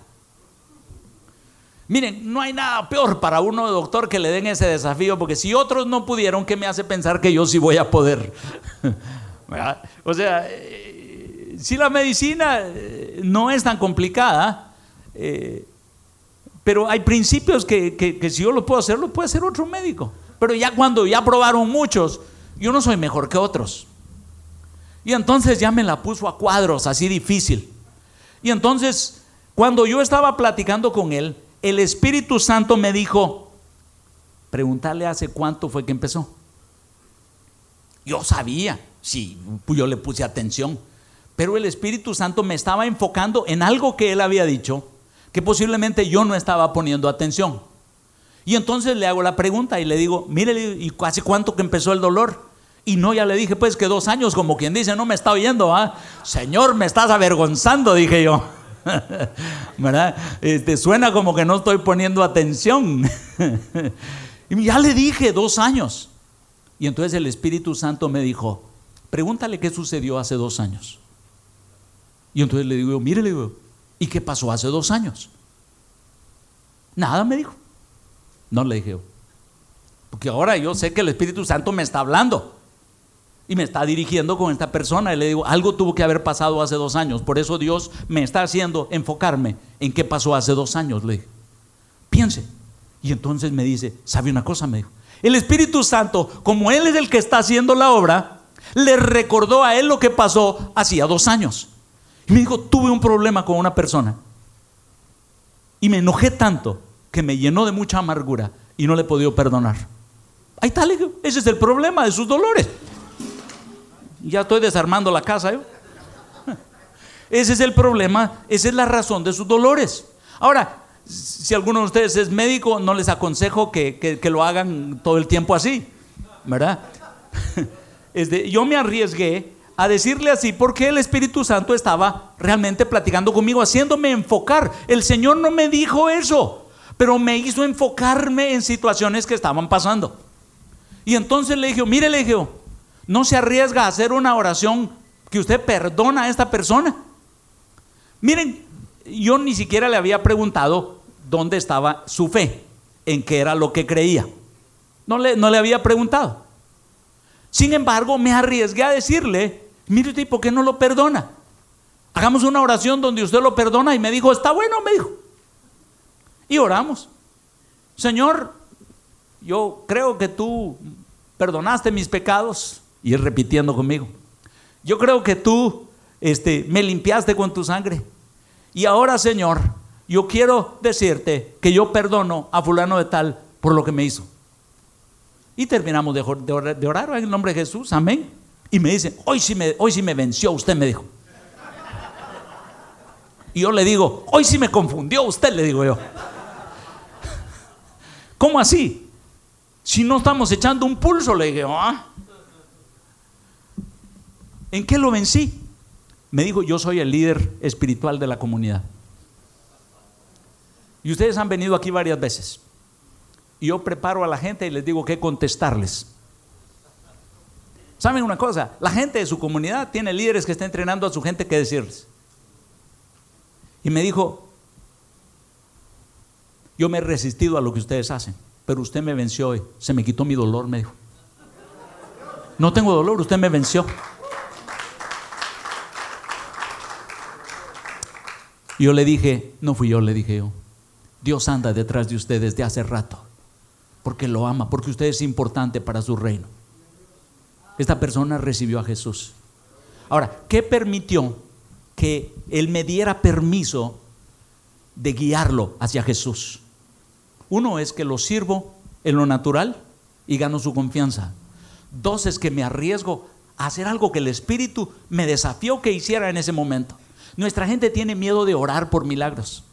Miren, no hay nada peor para uno de doctor que le den ese desafío, porque si otros no pudieron, ¿qué me hace pensar que yo sí voy a poder? o sea, si la medicina eh, no es tan complicada, eh, pero hay principios que, si yo lo puedo hacer, lo puede hacer otro médico. Pero ya cuando ya probaron muchos, yo no soy mejor que otros. Y entonces ya me la puso a cuadros, así difícil. Y entonces, cuando yo estaba platicando con él, el Espíritu Santo me dijo, preguntarle hace cuánto fue que empezó. Yo sabía, sí, yo le puse atención. Pero el Espíritu Santo me estaba enfocando en algo que él había dicho que posiblemente yo no estaba poniendo atención. Y entonces le hago la pregunta y le digo, mire, ¿y hace cuánto que empezó el dolor? Y no, ya le dije, pues que dos años, como quien dice, no me está oyendo, ¿ah? Señor, me estás avergonzando, dije yo. ¿Verdad? Este, suena como que no estoy poniendo atención. y ya le dije, dos años. Y entonces el Espíritu Santo me dijo, pregúntale qué sucedió hace dos años. Y entonces le digo, mire, le digo, ¿y qué pasó hace dos años? Nada me dijo. No le dije, porque ahora yo sé que el Espíritu Santo me está hablando y me está dirigiendo con esta persona. Y le digo, algo tuvo que haber pasado hace dos años. Por eso Dios me está haciendo enfocarme en qué pasó hace dos años. Le dije, piense. Y entonces me dice, ¿sabe una cosa? Me dijo, el Espíritu Santo, como Él es el que está haciendo la obra, le recordó a Él lo que pasó hacía dos años. Y me dijo, tuve un problema con una persona. Y me enojé tanto que me llenó de mucha amargura y no le he podido perdonar. Ahí está, ese es el problema de sus dolores. Ya estoy desarmando la casa. ¿eh? Ese es el problema, esa es la razón de sus dolores. Ahora, si alguno de ustedes es médico, no les aconsejo que, lo hagan todo el tiempo así, ¿verdad? yo me arriesgué a decirle así porque el Espíritu Santo estaba realmente platicando conmigo, haciéndome enfocar. El Señor no me dijo eso, pero me hizo enfocarme en situaciones que estaban pasando. Y entonces le dije, mire, le dije, no se arriesga a hacer una oración que usted perdona a esta persona. Miren, yo ni siquiera le había preguntado dónde estaba su fe, en qué era lo que creía. No le, no le había preguntado. Sin embargo, me arriesgué a decirle, mire usted, ¿por qué no lo perdona? Hagamos una oración donde usted lo perdona y me dijo, está bueno, me dijo. Y oramos. Señor, yo creo que tú perdonaste mis pecados. Y repitiendo conmigo. Yo creo que tú este, me limpiaste con tu sangre. Y ahora, Señor, yo quiero decirte que yo perdono a fulano de tal por lo que me hizo. Y terminamos de, orar, en el nombre de Jesús, amén. Y me dice, hoy sí me, hoy sí me venció, usted me dijo. Y yo le digo, hoy sí me confundió usted, le digo yo. ¿Cómo así? Si no estamos echando un pulso, le dije, ¿ah? ¿En qué lo vencí? Me dijo, yo soy el líder espiritual de la comunidad. Y ustedes han venido aquí varias veces. Y yo preparo a la gente y les digo qué contestarles. ¿Saben una cosa? La gente de su comunidad tiene líderes que están entrenando a su gente qué decirles. Y me dijo, yo me he resistido a lo que ustedes hacen, pero usted me venció hoy. Se me quitó mi dolor, me dijo. No tengo dolor, usted me venció. Yo le dije, no fui yo, le dije yo. Dios anda detrás de usted desde hace rato, porque lo ama, porque usted es importante para su reino. Esta persona recibió a Jesús. Ahora, ¿qué permitió que Él me diera permiso de guiarlo hacia Jesús? Uno es que lo sirvo en lo natural y gano su confianza. Dos es que me arriesgo a hacer algo que el Espíritu me desafió que hiciera en ese momento. Nuestra gente tiene miedo de orar por milagros.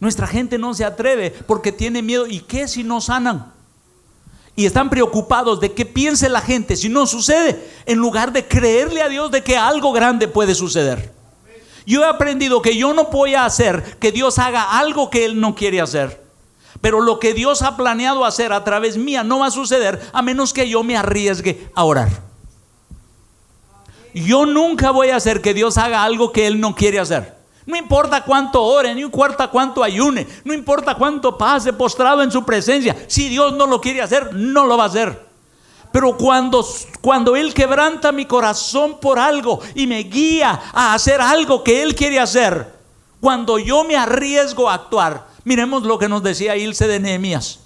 Nuestra gente no se atreve porque tiene miedo. ¿Y qué si no sanan? Y están preocupados de qué piense la gente si no sucede, en lugar de creerle a Dios de que algo grande puede suceder. Yo he aprendido que yo no voy a hacer que Dios haga algo que Él no quiere hacer. Pero lo que Dios ha planeado hacer a través mía no va a suceder a menos que yo me arriesgue a orar. Yo nunca voy a hacer que Dios haga algo que Él no quiere hacer. No importa cuánto ore, no importa cuánto ayune, no importa cuánto pase postrado en su presencia. Si Dios no lo quiere hacer, no lo va a hacer. Pero cuando, cuando Él quebranta mi corazón por algo y me guía a hacer algo que Él quiere hacer, cuando yo me arriesgo a actuar, miremos lo que nos decía Ilse de Nehemías.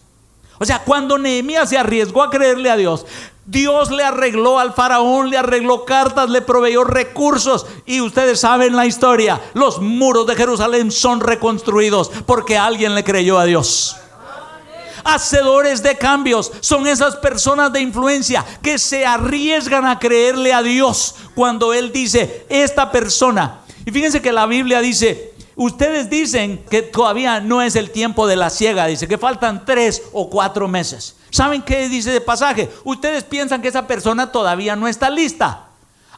O sea, cuando Nehemías se arriesgó a creerle a Dios, Dios le arregló al faraón, le arregló cartas, le proveyó recursos. Y ustedes saben la historia. Los muros de Jerusalén son reconstruidos porque alguien le creyó a Dios. Hacedores de cambios son esas personas de influencia que se arriesgan a creerle a Dios cuando Él dice, esta persona. Y fíjense que la Biblia dice, Ustedes dicen que todavía no es el tiempo de la ciega, dice que faltan tres o cuatro meses. ¿Saben qué dice el pasaje? Ustedes piensan que esa persona todavía no está lista.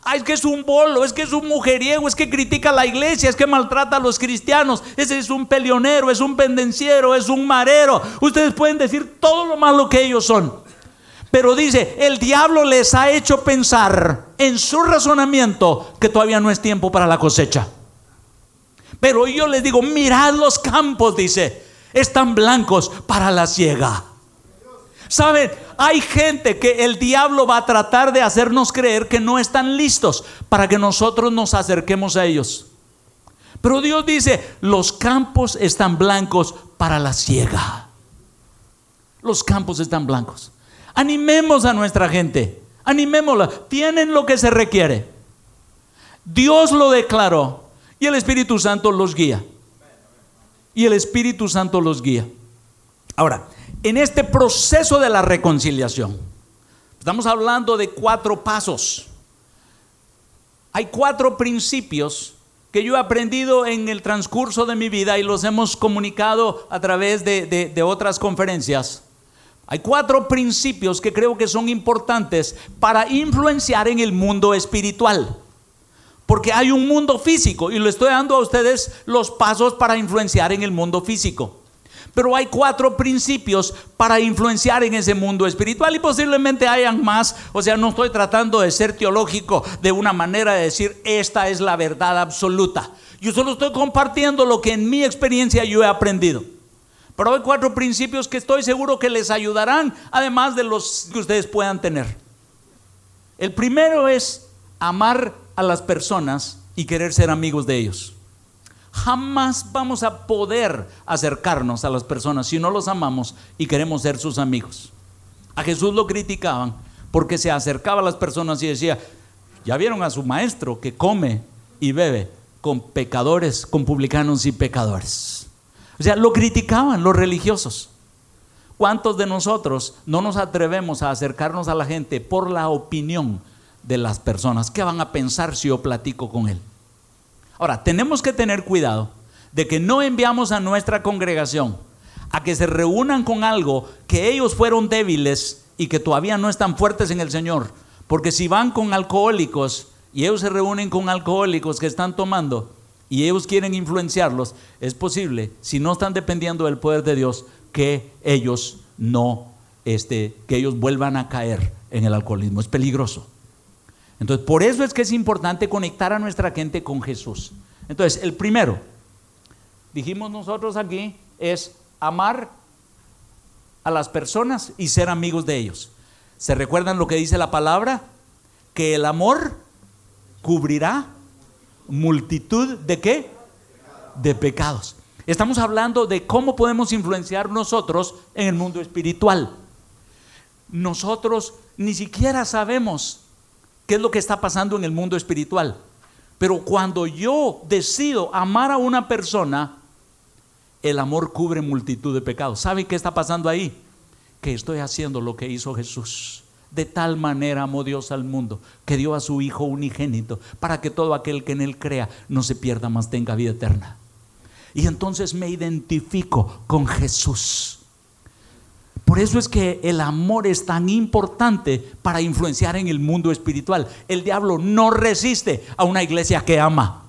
Ah, es que es un bolo, es que es un mujeriego, es que critica a la iglesia, es que maltrata a los cristianos, ese es un peleonero, es un pendenciero, es un marero. Ustedes pueden decir todo lo malo que ellos son. Pero dice, el diablo les ha hecho pensar en su razonamiento que todavía no es tiempo para la cosecha. Pero yo les digo, mirad los campos, dice, están blancos para la ciega. Saben, hay gente que el diablo va a tratar de hacernos creer que no están listos para que nosotros nos acerquemos a ellos. Pero Dios dice, los campos están blancos para la ciega. Los campos están blancos. Animemos a nuestra gente, animémosla. Tienen lo que se requiere. Dios lo declaró y el Espíritu Santo los guía. Y el Espíritu Santo los guía. Ahora, en este proceso de la reconciliación, estamos hablando de cuatro pasos. Hay cuatro principios que yo he aprendido en el transcurso de mi vida y los hemos comunicado a través de, otras conferencias. Hay cuatro principios que creo que son importantes para influenciar en el mundo espiritual. Porque hay un mundo físico y le estoy dando a ustedes los pasos para influenciar en el mundo físico. Pero hay cuatro principios para influenciar en ese mundo espiritual y posiblemente hayan más. O sea, no estoy tratando de ser teológico de una manera de decir esta es la verdad absoluta. Yo solo estoy compartiendo lo que en mi experiencia yo he aprendido. Pero hay cuatro principios que estoy seguro que les ayudarán, además de los que ustedes puedan tener. El primero es amar a las personas y querer ser amigos de ellos jamás vamos a poder acercarnos a las personas si no los amamos y queremos ser sus amigos. A Jesús lo criticaban porque se acercaba a las personas y decía, ya vieron a su maestro que come y bebe con pecadores, con publicanos y pecadores. O sea, lo criticaban los religiosos. ¿Cuántos de nosotros no nos atrevemos a acercarnos a la gente por la opinión de las personas? ¿Qué van a pensar si yo platico con él? Ahora, tenemos que tener cuidado de que no enviamos a nuestra congregación a que se reúnan con algo que ellos fueron débiles y que todavía no están fuertes en el Señor. Porque si van con alcohólicos y ellos se reúnen con alcohólicos que están tomando y ellos quieren influenciarlos, es posible, si no están dependiendo del poder de Dios, que ellos no, este, que ellos vuelvan a caer en el alcoholismo. Es peligroso. Entonces, por eso es que es importante conectar a nuestra gente con Jesús. Entonces, el primero, dijimos nosotros aquí, es amar a las personas y ser amigos de ellos. ¿Se recuerdan lo que dice la palabra? Que el amor cubrirá multitud de qué? De pecados. Estamos hablando de cómo podemos influenciar nosotros en el mundo espiritual. Nosotros ni siquiera sabemos qué es lo que está pasando en el mundo espiritual. Pero cuando yo decido amar a una persona, el amor cubre multitud de pecados. ¿Sabe qué está pasando ahí? Que estoy haciendo lo que hizo Jesús. De tal manera amó Dios al mundo que dio a su Hijo unigénito para que todo aquel que en Él crea no se pierda, más tenga vida eterna. Y entonces me identifico con Jesús. Por eso es que el amor es tan importante para influenciar en el mundo espiritual. El diablo no resiste a una iglesia que ama.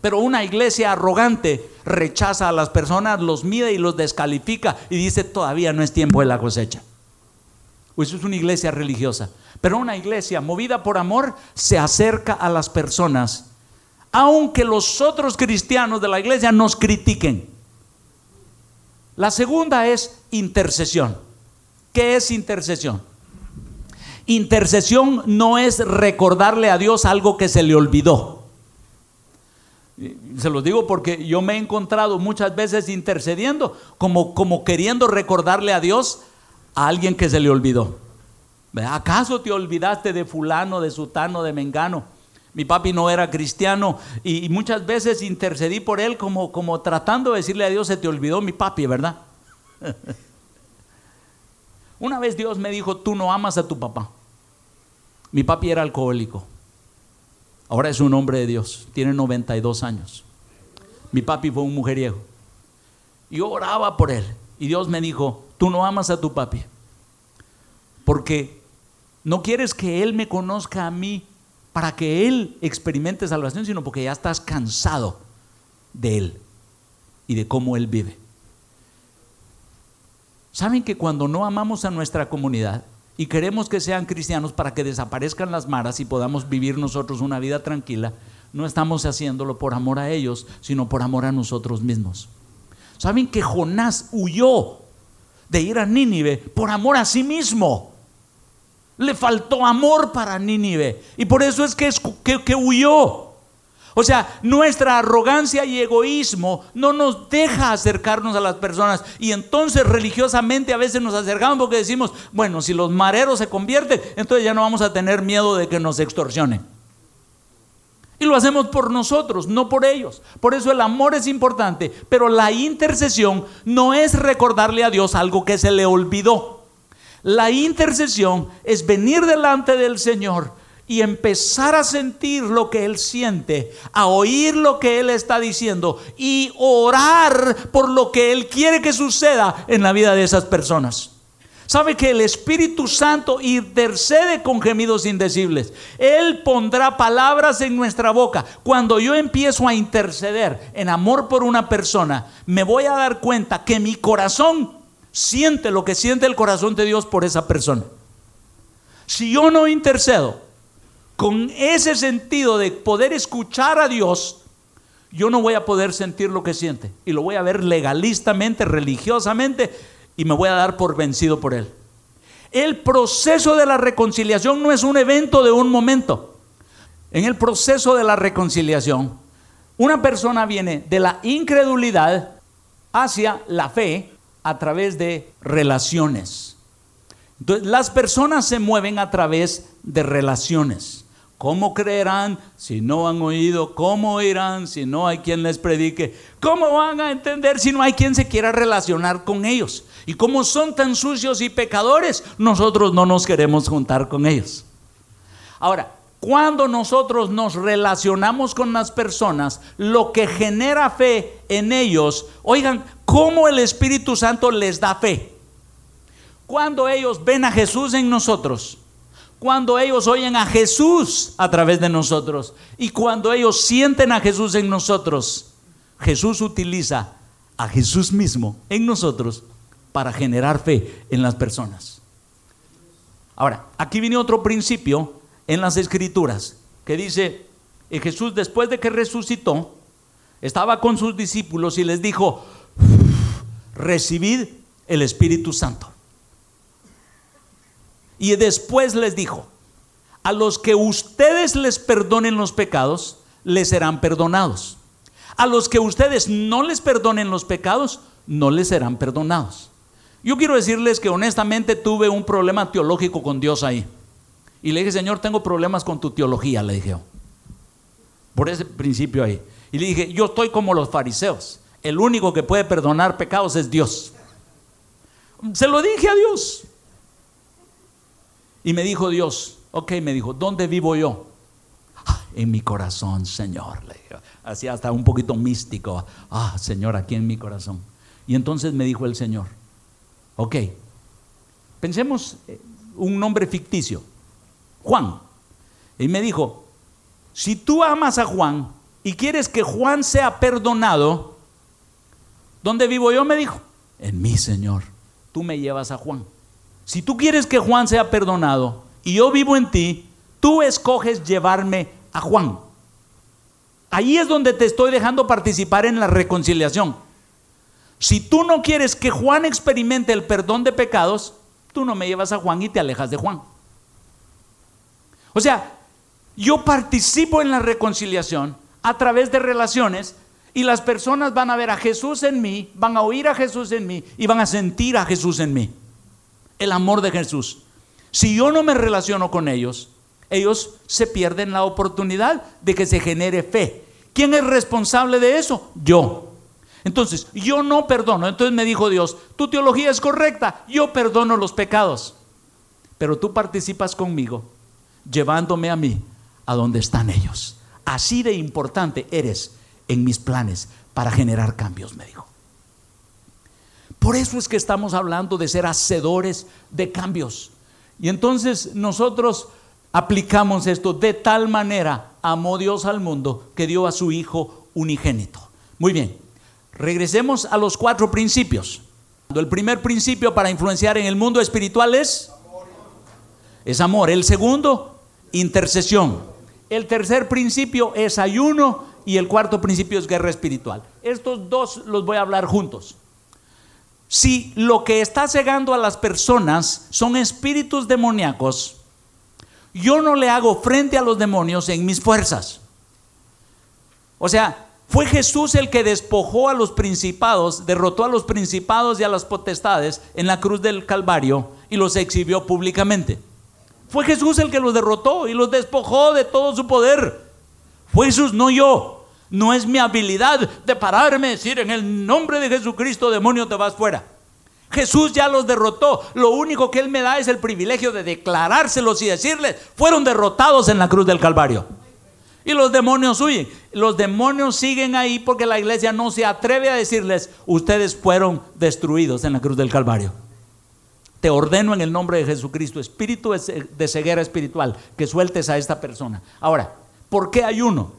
Pero una iglesia arrogante rechaza a las personas, los mide y los descalifica y dice todavía no es tiempo de la cosecha. Eso es una iglesia religiosa. Pero una iglesia movida por amor se acerca a las personas, aunque los otros cristianos de la iglesia nos critiquen. La segunda es intercesión. ¿Qué es intercesión? Intercesión no es recordarle a Dios algo que se le olvidó. Se los digo porque yo me he encontrado muchas veces intercediendo, como, como queriendo recordarle a Dios a alguien que se le olvidó. ¿Acaso te olvidaste de fulano, de sutano, de mengano? Mi papi no era cristiano y, muchas veces intercedí por él como, como tratando de decirle a Dios, se te olvidó mi papi, ¿verdad? Una vez Dios me dijo, tú no amas a tu papá. Mi papi era alcohólico. Ahora es un hombre de Dios, tiene 92 años. Mi papi fue un mujeriego. Yo oraba por él y Dios me dijo, tú no amas a tu papi. Porque no quieres que él me conozca a mí para que Él experimente salvación, sino porque ya estás cansado de Él y de cómo Él vive. ¿Saben que cuando no amamos a nuestra comunidad y queremos que sean cristianos para que desaparezcan las maras y podamos vivir nosotros una vida tranquila, no estamos haciéndolo por amor a ellos, sino por amor a nosotros mismos. ¿Saben que Jonás huyó de ir a Nínive por amor a sí mismo? Le faltó amor para Nínive y por eso es que, que, huyó. O sea, nuestra arrogancia y egoísmo no nos deja acercarnos a las personas. Y entonces religiosamente a veces nos acercamos porque decimos, bueno, si los mareros se convierten, entonces ya no vamos a tener miedo de que nos extorsionen. Y lo hacemos por nosotros, no por ellos. Por eso el amor es importante, pero la intercesión no es recordarle a Dios algo que se le olvidó. La intercesión es venir delante del Señor y empezar a sentir lo que Él siente, a oír lo que Él está diciendo y orar por lo que Él quiere que suceda en la vida de esas personas. Sabe que el Espíritu Santo intercede con gemidos indecibles. Él pondrá palabras en nuestra boca. Cuando yo empiezo a interceder en amor por una persona, me voy a dar cuenta que mi corazón siente lo que siente el corazón de Dios por esa persona. Si yo no intercedo, con ese sentido de poder escuchar a Dios, yo no voy a poder sentir lo que siente. Y lo voy a ver legalistamente, religiosamente, y me voy a dar por vencido por él. El proceso de la reconciliación no es un evento de un momento. En el proceso de la reconciliación, una persona viene de la incredulidad hacia la fe a través de relaciones. Entonces, las personas se mueven a través de relaciones. ¿Cómo creerán si no han oído? ¿Cómo oirán si no hay quien les predique? ¿Cómo van a entender si no hay quien se quiera relacionar con ellos? Y como son tan sucios y pecadores, nosotros no nos queremos juntar con ellos. Ahora, cuando nosotros nos relacionamos con las personas, lo que genera fe en ellos, oigan, ¿cómo el Espíritu Santo les da fe? Cuando ellos ven a Jesús en nosotros, cuando ellos oyen a Jesús a través de nosotros y cuando ellos sienten a Jesús en nosotros, Jesús utiliza a Jesús mismo en nosotros para generar fe en las personas. Ahora, aquí viene otro principio en las escrituras que dice, que Jesús después de que resucitó, estaba con sus discípulos y les dijo, recibid el Espíritu Santo. Y después les dijo, a los que ustedes les perdonen los pecados, les serán perdonados. A los que ustedes no les perdonen los pecados, no les serán perdonados. Yo quiero decirles que honestamente tuve un problema teológico con Dios ahí. Y le dije, Señor, tengo problemas con tu teología, le dije. Por ese principio ahí. Y le dije, yo estoy como los fariseos. El único que puede perdonar pecados es Dios. Se lo dije a Dios. Y me dijo Dios, ok, me dijo, ¿dónde vivo yo? Ah, en mi corazón, Señor. Le así hasta un poquito místico. Ah, Señor, aquí en mi corazón. Y entonces me dijo el Señor, ok, pensemos eh, un nombre ficticio, Juan. Y me dijo, si tú amas a Juan y quieres que Juan sea perdonado, ¿dónde vivo yo? Me dijo, en mí, Señor. Tú me llevas a Juan. Si tú quieres que Juan sea perdonado y yo vivo en ti, tú escoges llevarme a Juan. Ahí es donde te estoy dejando participar en la reconciliación. Si tú no quieres que Juan experimente el perdón de pecados, tú no me llevas a Juan y te alejas de Juan. O sea, yo participo en la reconciliación a través de relaciones y las personas van a ver a Jesús en mí, van a oír a Jesús en mí y van a sentir a Jesús en mí el amor de Jesús. Si yo no me relaciono con ellos, ellos se pierden la oportunidad de que se genere fe. ¿Quién es responsable de eso? Yo. Entonces, yo no perdono. Entonces me dijo Dios, tu teología es correcta, yo perdono los pecados. Pero tú participas conmigo, llevándome a mí a donde están ellos. Así de importante eres en mis planes para generar cambios, me dijo. Por eso es que estamos hablando de ser hacedores de cambios. Y entonces nosotros aplicamos esto de tal manera, amó Dios al mundo que dio a su Hijo unigénito. Muy bien, regresemos a los cuatro principios. El primer principio para influenciar en el mundo espiritual es es amor. El segundo, intercesión. El tercer principio es ayuno y el cuarto principio es guerra espiritual. Estos dos los voy a hablar juntos. Si lo que está cegando a las personas son espíritus demoníacos, yo no le hago frente a los demonios en mis fuerzas. O sea, fue Jesús el que despojó a los principados, derrotó a los principados y a las potestades en la cruz del Calvario y los exhibió públicamente. Fue Jesús el que los derrotó y los despojó de todo su poder. Fue Jesús, no yo. No es mi habilidad de pararme y decir en el nombre de Jesucristo, demonio, te vas fuera. Jesús ya los derrotó. Lo único que Él me da es el privilegio de declarárselos y decirles, fueron derrotados en la cruz del Calvario. Y los demonios huyen. Los demonios siguen ahí porque la iglesia no se atreve a decirles, ustedes fueron destruidos en la cruz del Calvario. Te ordeno en el nombre de Jesucristo, espíritu de ceguera espiritual, que sueltes a esta persona. Ahora, ¿por qué ayuno?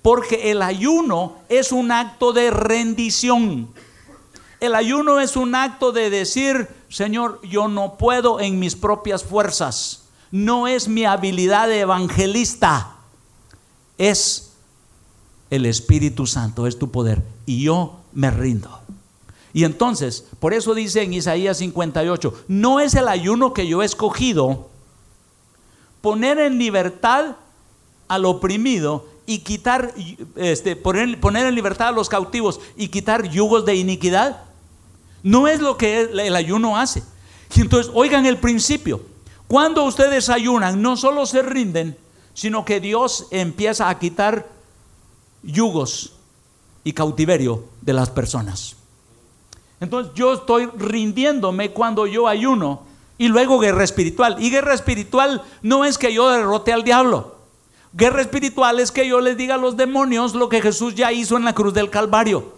Porque el ayuno es un acto de rendición. El ayuno es un acto de decir, Señor, yo no puedo en mis propias fuerzas. No es mi habilidad de evangelista es el Espíritu Santo, es tu poder. Y yo me rindo. Y entonces, por eso dice en Isaías 58, no es el ayuno que yo he escogido poner en libertad al oprimido y quitar, este, poner, en libertad a los cautivos y quitar yugos de iniquidad. No es lo que el ayuno hace. Y entonces, oigan el principio. Cuando ustedes ayunan, no solo se rinden, sino que Dios empieza a quitar yugos y cautiverio de las personas. Entonces yo estoy rindiéndome cuando yo ayuno y luego guerra espiritual. Y guerra espiritual no es que yo derrote al diablo. Guerra espiritual es que yo les diga a los demonios lo que Jesús ya hizo en la cruz del Calvario.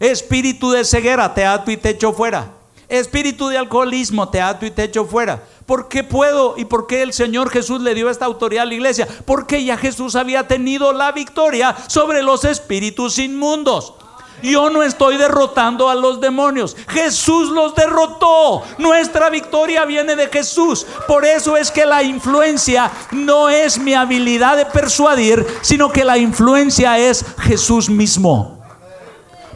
Espíritu de ceguera, te ato y te echo fuera. Espíritu de alcoholismo, te ato y te echo fuera. ¿Por qué puedo y por qué el Señor Jesús le dio esta autoridad a la iglesia? Porque ya Jesús había tenido la victoria sobre los espíritus inmundos. Yo no estoy derrotando a los demonios. Jesús los derrotó. Nuestra victoria viene de Jesús. Por eso es que la influencia no es mi habilidad de persuadir, sino que la influencia es Jesús mismo.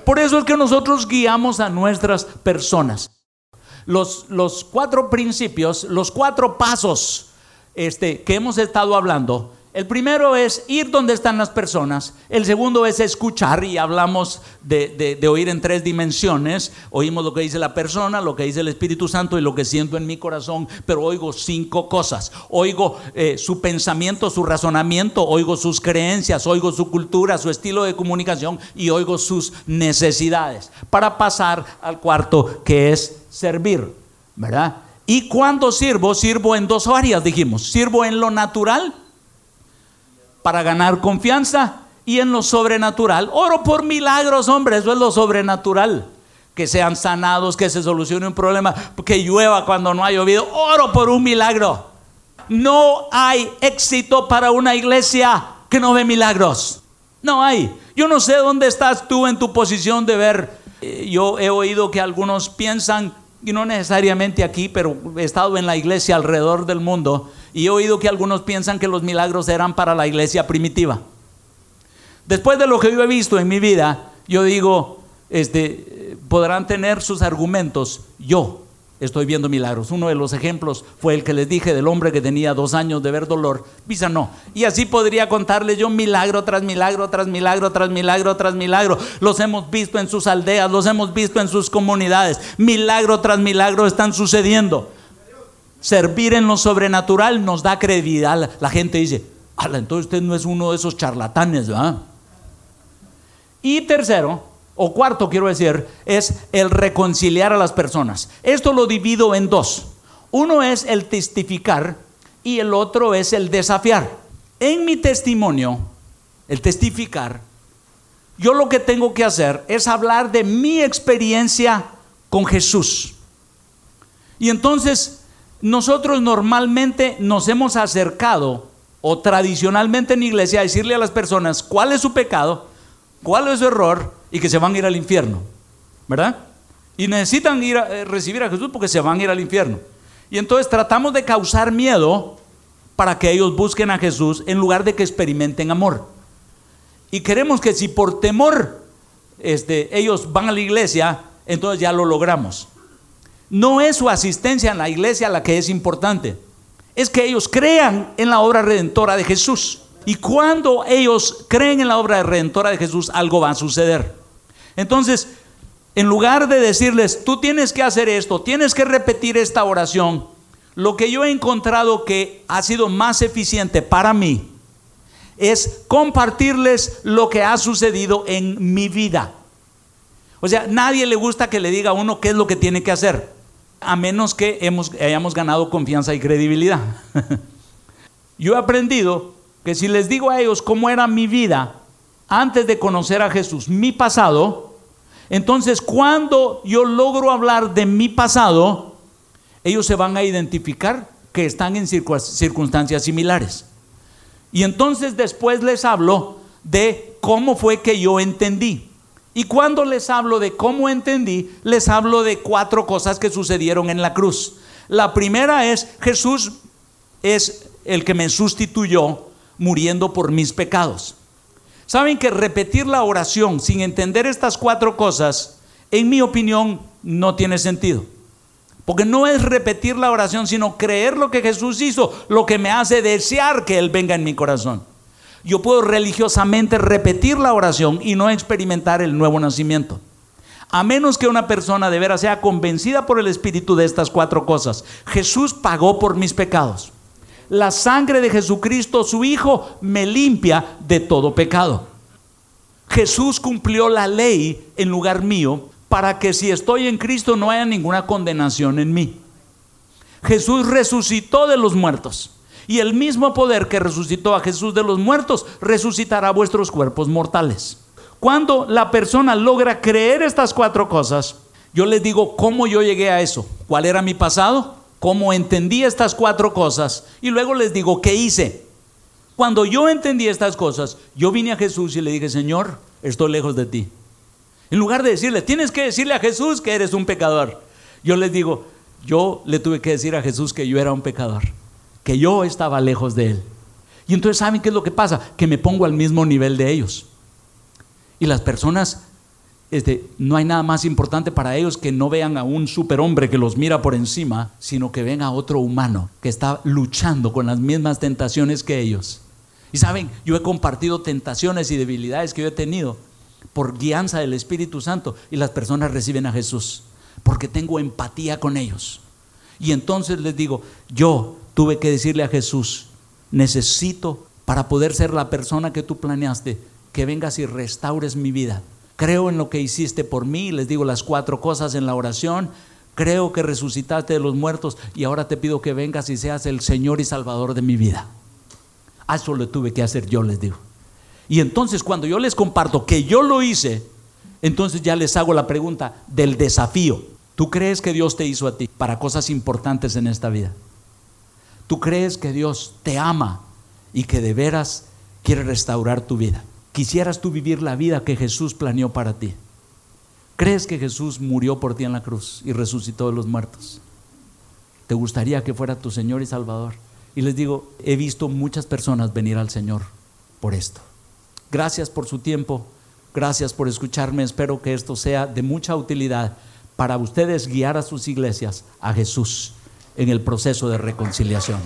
Por eso es que nosotros guiamos a nuestras personas los, los cuatro principios, los cuatro pasos este, que hemos estado hablando, el primero es ir donde están las personas. El segundo es escuchar y hablamos de, oír en tres dimensiones. Oímos lo que dice la persona, lo que dice el Espíritu Santo y lo que siento en mi corazón, pero oigo cinco cosas. Oigo eh, su pensamiento, su razonamiento, oigo sus creencias, oigo su cultura, su estilo de comunicación y oigo sus necesidades. Para pasar al cuarto que es servir, ¿verdad? Y cuando sirvo, sirvo en dos áreas, dijimos. Sirvo en lo natural para ganar confianza y en lo sobrenatural. Oro por milagros, hombre, eso es lo sobrenatural. Que sean sanados, que se solucione un problema, que llueva cuando no ha llovido. Oro por un milagro. No hay éxito para una iglesia que no ve milagros. No hay. Yo no sé dónde estás tú en tu posición de ver. Eh, yo he oído que algunos piensan, y no necesariamente aquí, pero he estado en la iglesia alrededor del mundo, y he oído que algunos piensan que los milagros eran para la iglesia primitiva. Después de lo que yo he visto en mi vida, yo digo, este, podrán tener sus argumentos. Yo estoy viendo milagros. Uno de los ejemplos fue el que les dije del hombre que tenía dos años de ver dolor. Visa no. Y así podría contarles yo milagro tras milagro, tras milagro, tras milagro, tras milagro. Los hemos visto en sus aldeas, los hemos visto en sus comunidades. Milagro tras milagro están sucediendo servir en lo sobrenatural nos da credibilidad. La gente dice, entonces usted no es uno de esos charlatanes, ¿verdad? Y tercero, o cuarto quiero decir, es el reconciliar a las personas. Esto lo divido en dos. Uno es el testificar y el otro es el desafiar. En mi testimonio, el testificar, yo lo que tengo que hacer es hablar de mi experiencia con Jesús. Y entonces nosotros normalmente nos hemos acercado o tradicionalmente en iglesia a decirle a las personas cuál es su pecado, cuál es su error y que se van a ir al infierno, ¿verdad? Y necesitan ir a, eh, recibir a Jesús porque se van a ir al infierno. Y entonces tratamos de causar miedo para que ellos busquen a Jesús en lugar de que experimenten amor. Y queremos que si por temor este, ellos van a la iglesia, entonces ya lo logramos. No es su asistencia en la iglesia la que es importante, es que ellos crean en la obra redentora de Jesús. Y cuando ellos creen en la obra redentora de Jesús, algo va a suceder. Entonces, en lugar de decirles, tú tienes que hacer esto, tienes que repetir esta oración, lo que yo he encontrado que ha sido más eficiente para mí es compartirles lo que ha sucedido en mi vida. O sea, nadie le gusta que le diga a uno qué es lo que tiene que hacer, a menos que hayamos ganado confianza y credibilidad. yo he aprendido que si les digo a ellos cómo era mi vida antes de conocer a Jesús, mi pasado, entonces, cuando yo logro hablar de mi pasado, ellos se van a identificar que están en circunstancias similares. Y entonces después les hablo de cómo fue que yo entendí. Y cuando les hablo de cómo entendí, les hablo de cuatro cosas que sucedieron en la cruz. La primera es, Jesús es el que me sustituyó muriendo por mis pecados. Saben que repetir la oración sin entender estas cuatro cosas, en mi opinión, no tiene sentido. Porque no es repetir la oración, sino creer lo que Jesús hizo, lo que me hace desear que Él venga en mi corazón. Yo puedo religiosamente repetir la oración y no experimentar el nuevo nacimiento. A menos que una persona de veras sea convencida por el Espíritu de estas cuatro cosas. Jesús pagó por mis pecados la sangre de Jesucristo, su Hijo, me limpia de todo pecado. Jesús cumplió la ley en lugar mío para que si estoy en Cristo no haya ninguna condenación en mí. Jesús resucitó de los muertos. Y el mismo poder que resucitó a Jesús de los muertos resucitará vuestros cuerpos mortales. Cuando la persona logra creer estas cuatro cosas, yo les digo cómo yo llegué a eso. ¿Cuál era mi pasado? cómo entendí estas cuatro cosas y luego les digo qué hice. Cuando yo entendí estas cosas, yo vine a Jesús y le dije, Señor, estoy lejos de ti. En lugar de decirle, tienes que decirle a Jesús que eres un pecador, yo les digo, yo le tuve que decir a Jesús que yo era un pecador, que yo estaba lejos de él. Y entonces, ¿saben qué es lo que pasa? Que me pongo al mismo nivel de ellos. Y las personas este, no hay nada más importante para ellos que no vean a un superhombre que los mira por encima, sino que ven a otro humano que está luchando con las mismas tentaciones que ellos. Y saben, yo he compartido tentaciones y debilidades que yo he tenido por guianza del Espíritu Santo y las personas reciben a Jesús porque tengo empatía con ellos. Y entonces les digo, yo tuve que decirle a Jesús, necesito para poder ser la persona que tú planeaste, que vengas y restaures mi vida creo en lo que hiciste por mí, les digo las cuatro cosas en la oración, creo que resucitaste de los muertos y ahora te pido que vengas y seas el Señor y Salvador de mi vida. eso lo tuve que hacer yo, les digo. Y entonces cuando yo les comparto que yo lo hice, entonces ya les hago la pregunta del desafío. ¿Tú crees que Dios te hizo a ti para cosas importantes en esta vida? ¿Tú crees que Dios te ama y que de veras quiere restaurar tu vida? ¿Quisieras tú vivir la vida que Jesús planeó para ti? ¿Crees que Jesús murió por ti en la cruz y resucitó de los muertos? ¿Te gustaría que fuera tu Señor y Salvador? Y les digo, he visto muchas personas venir al Señor por esto. Gracias por su tiempo, gracias por escucharme. Espero que esto sea de mucha utilidad para ustedes guiar a sus iglesias a Jesús en el proceso de reconciliación.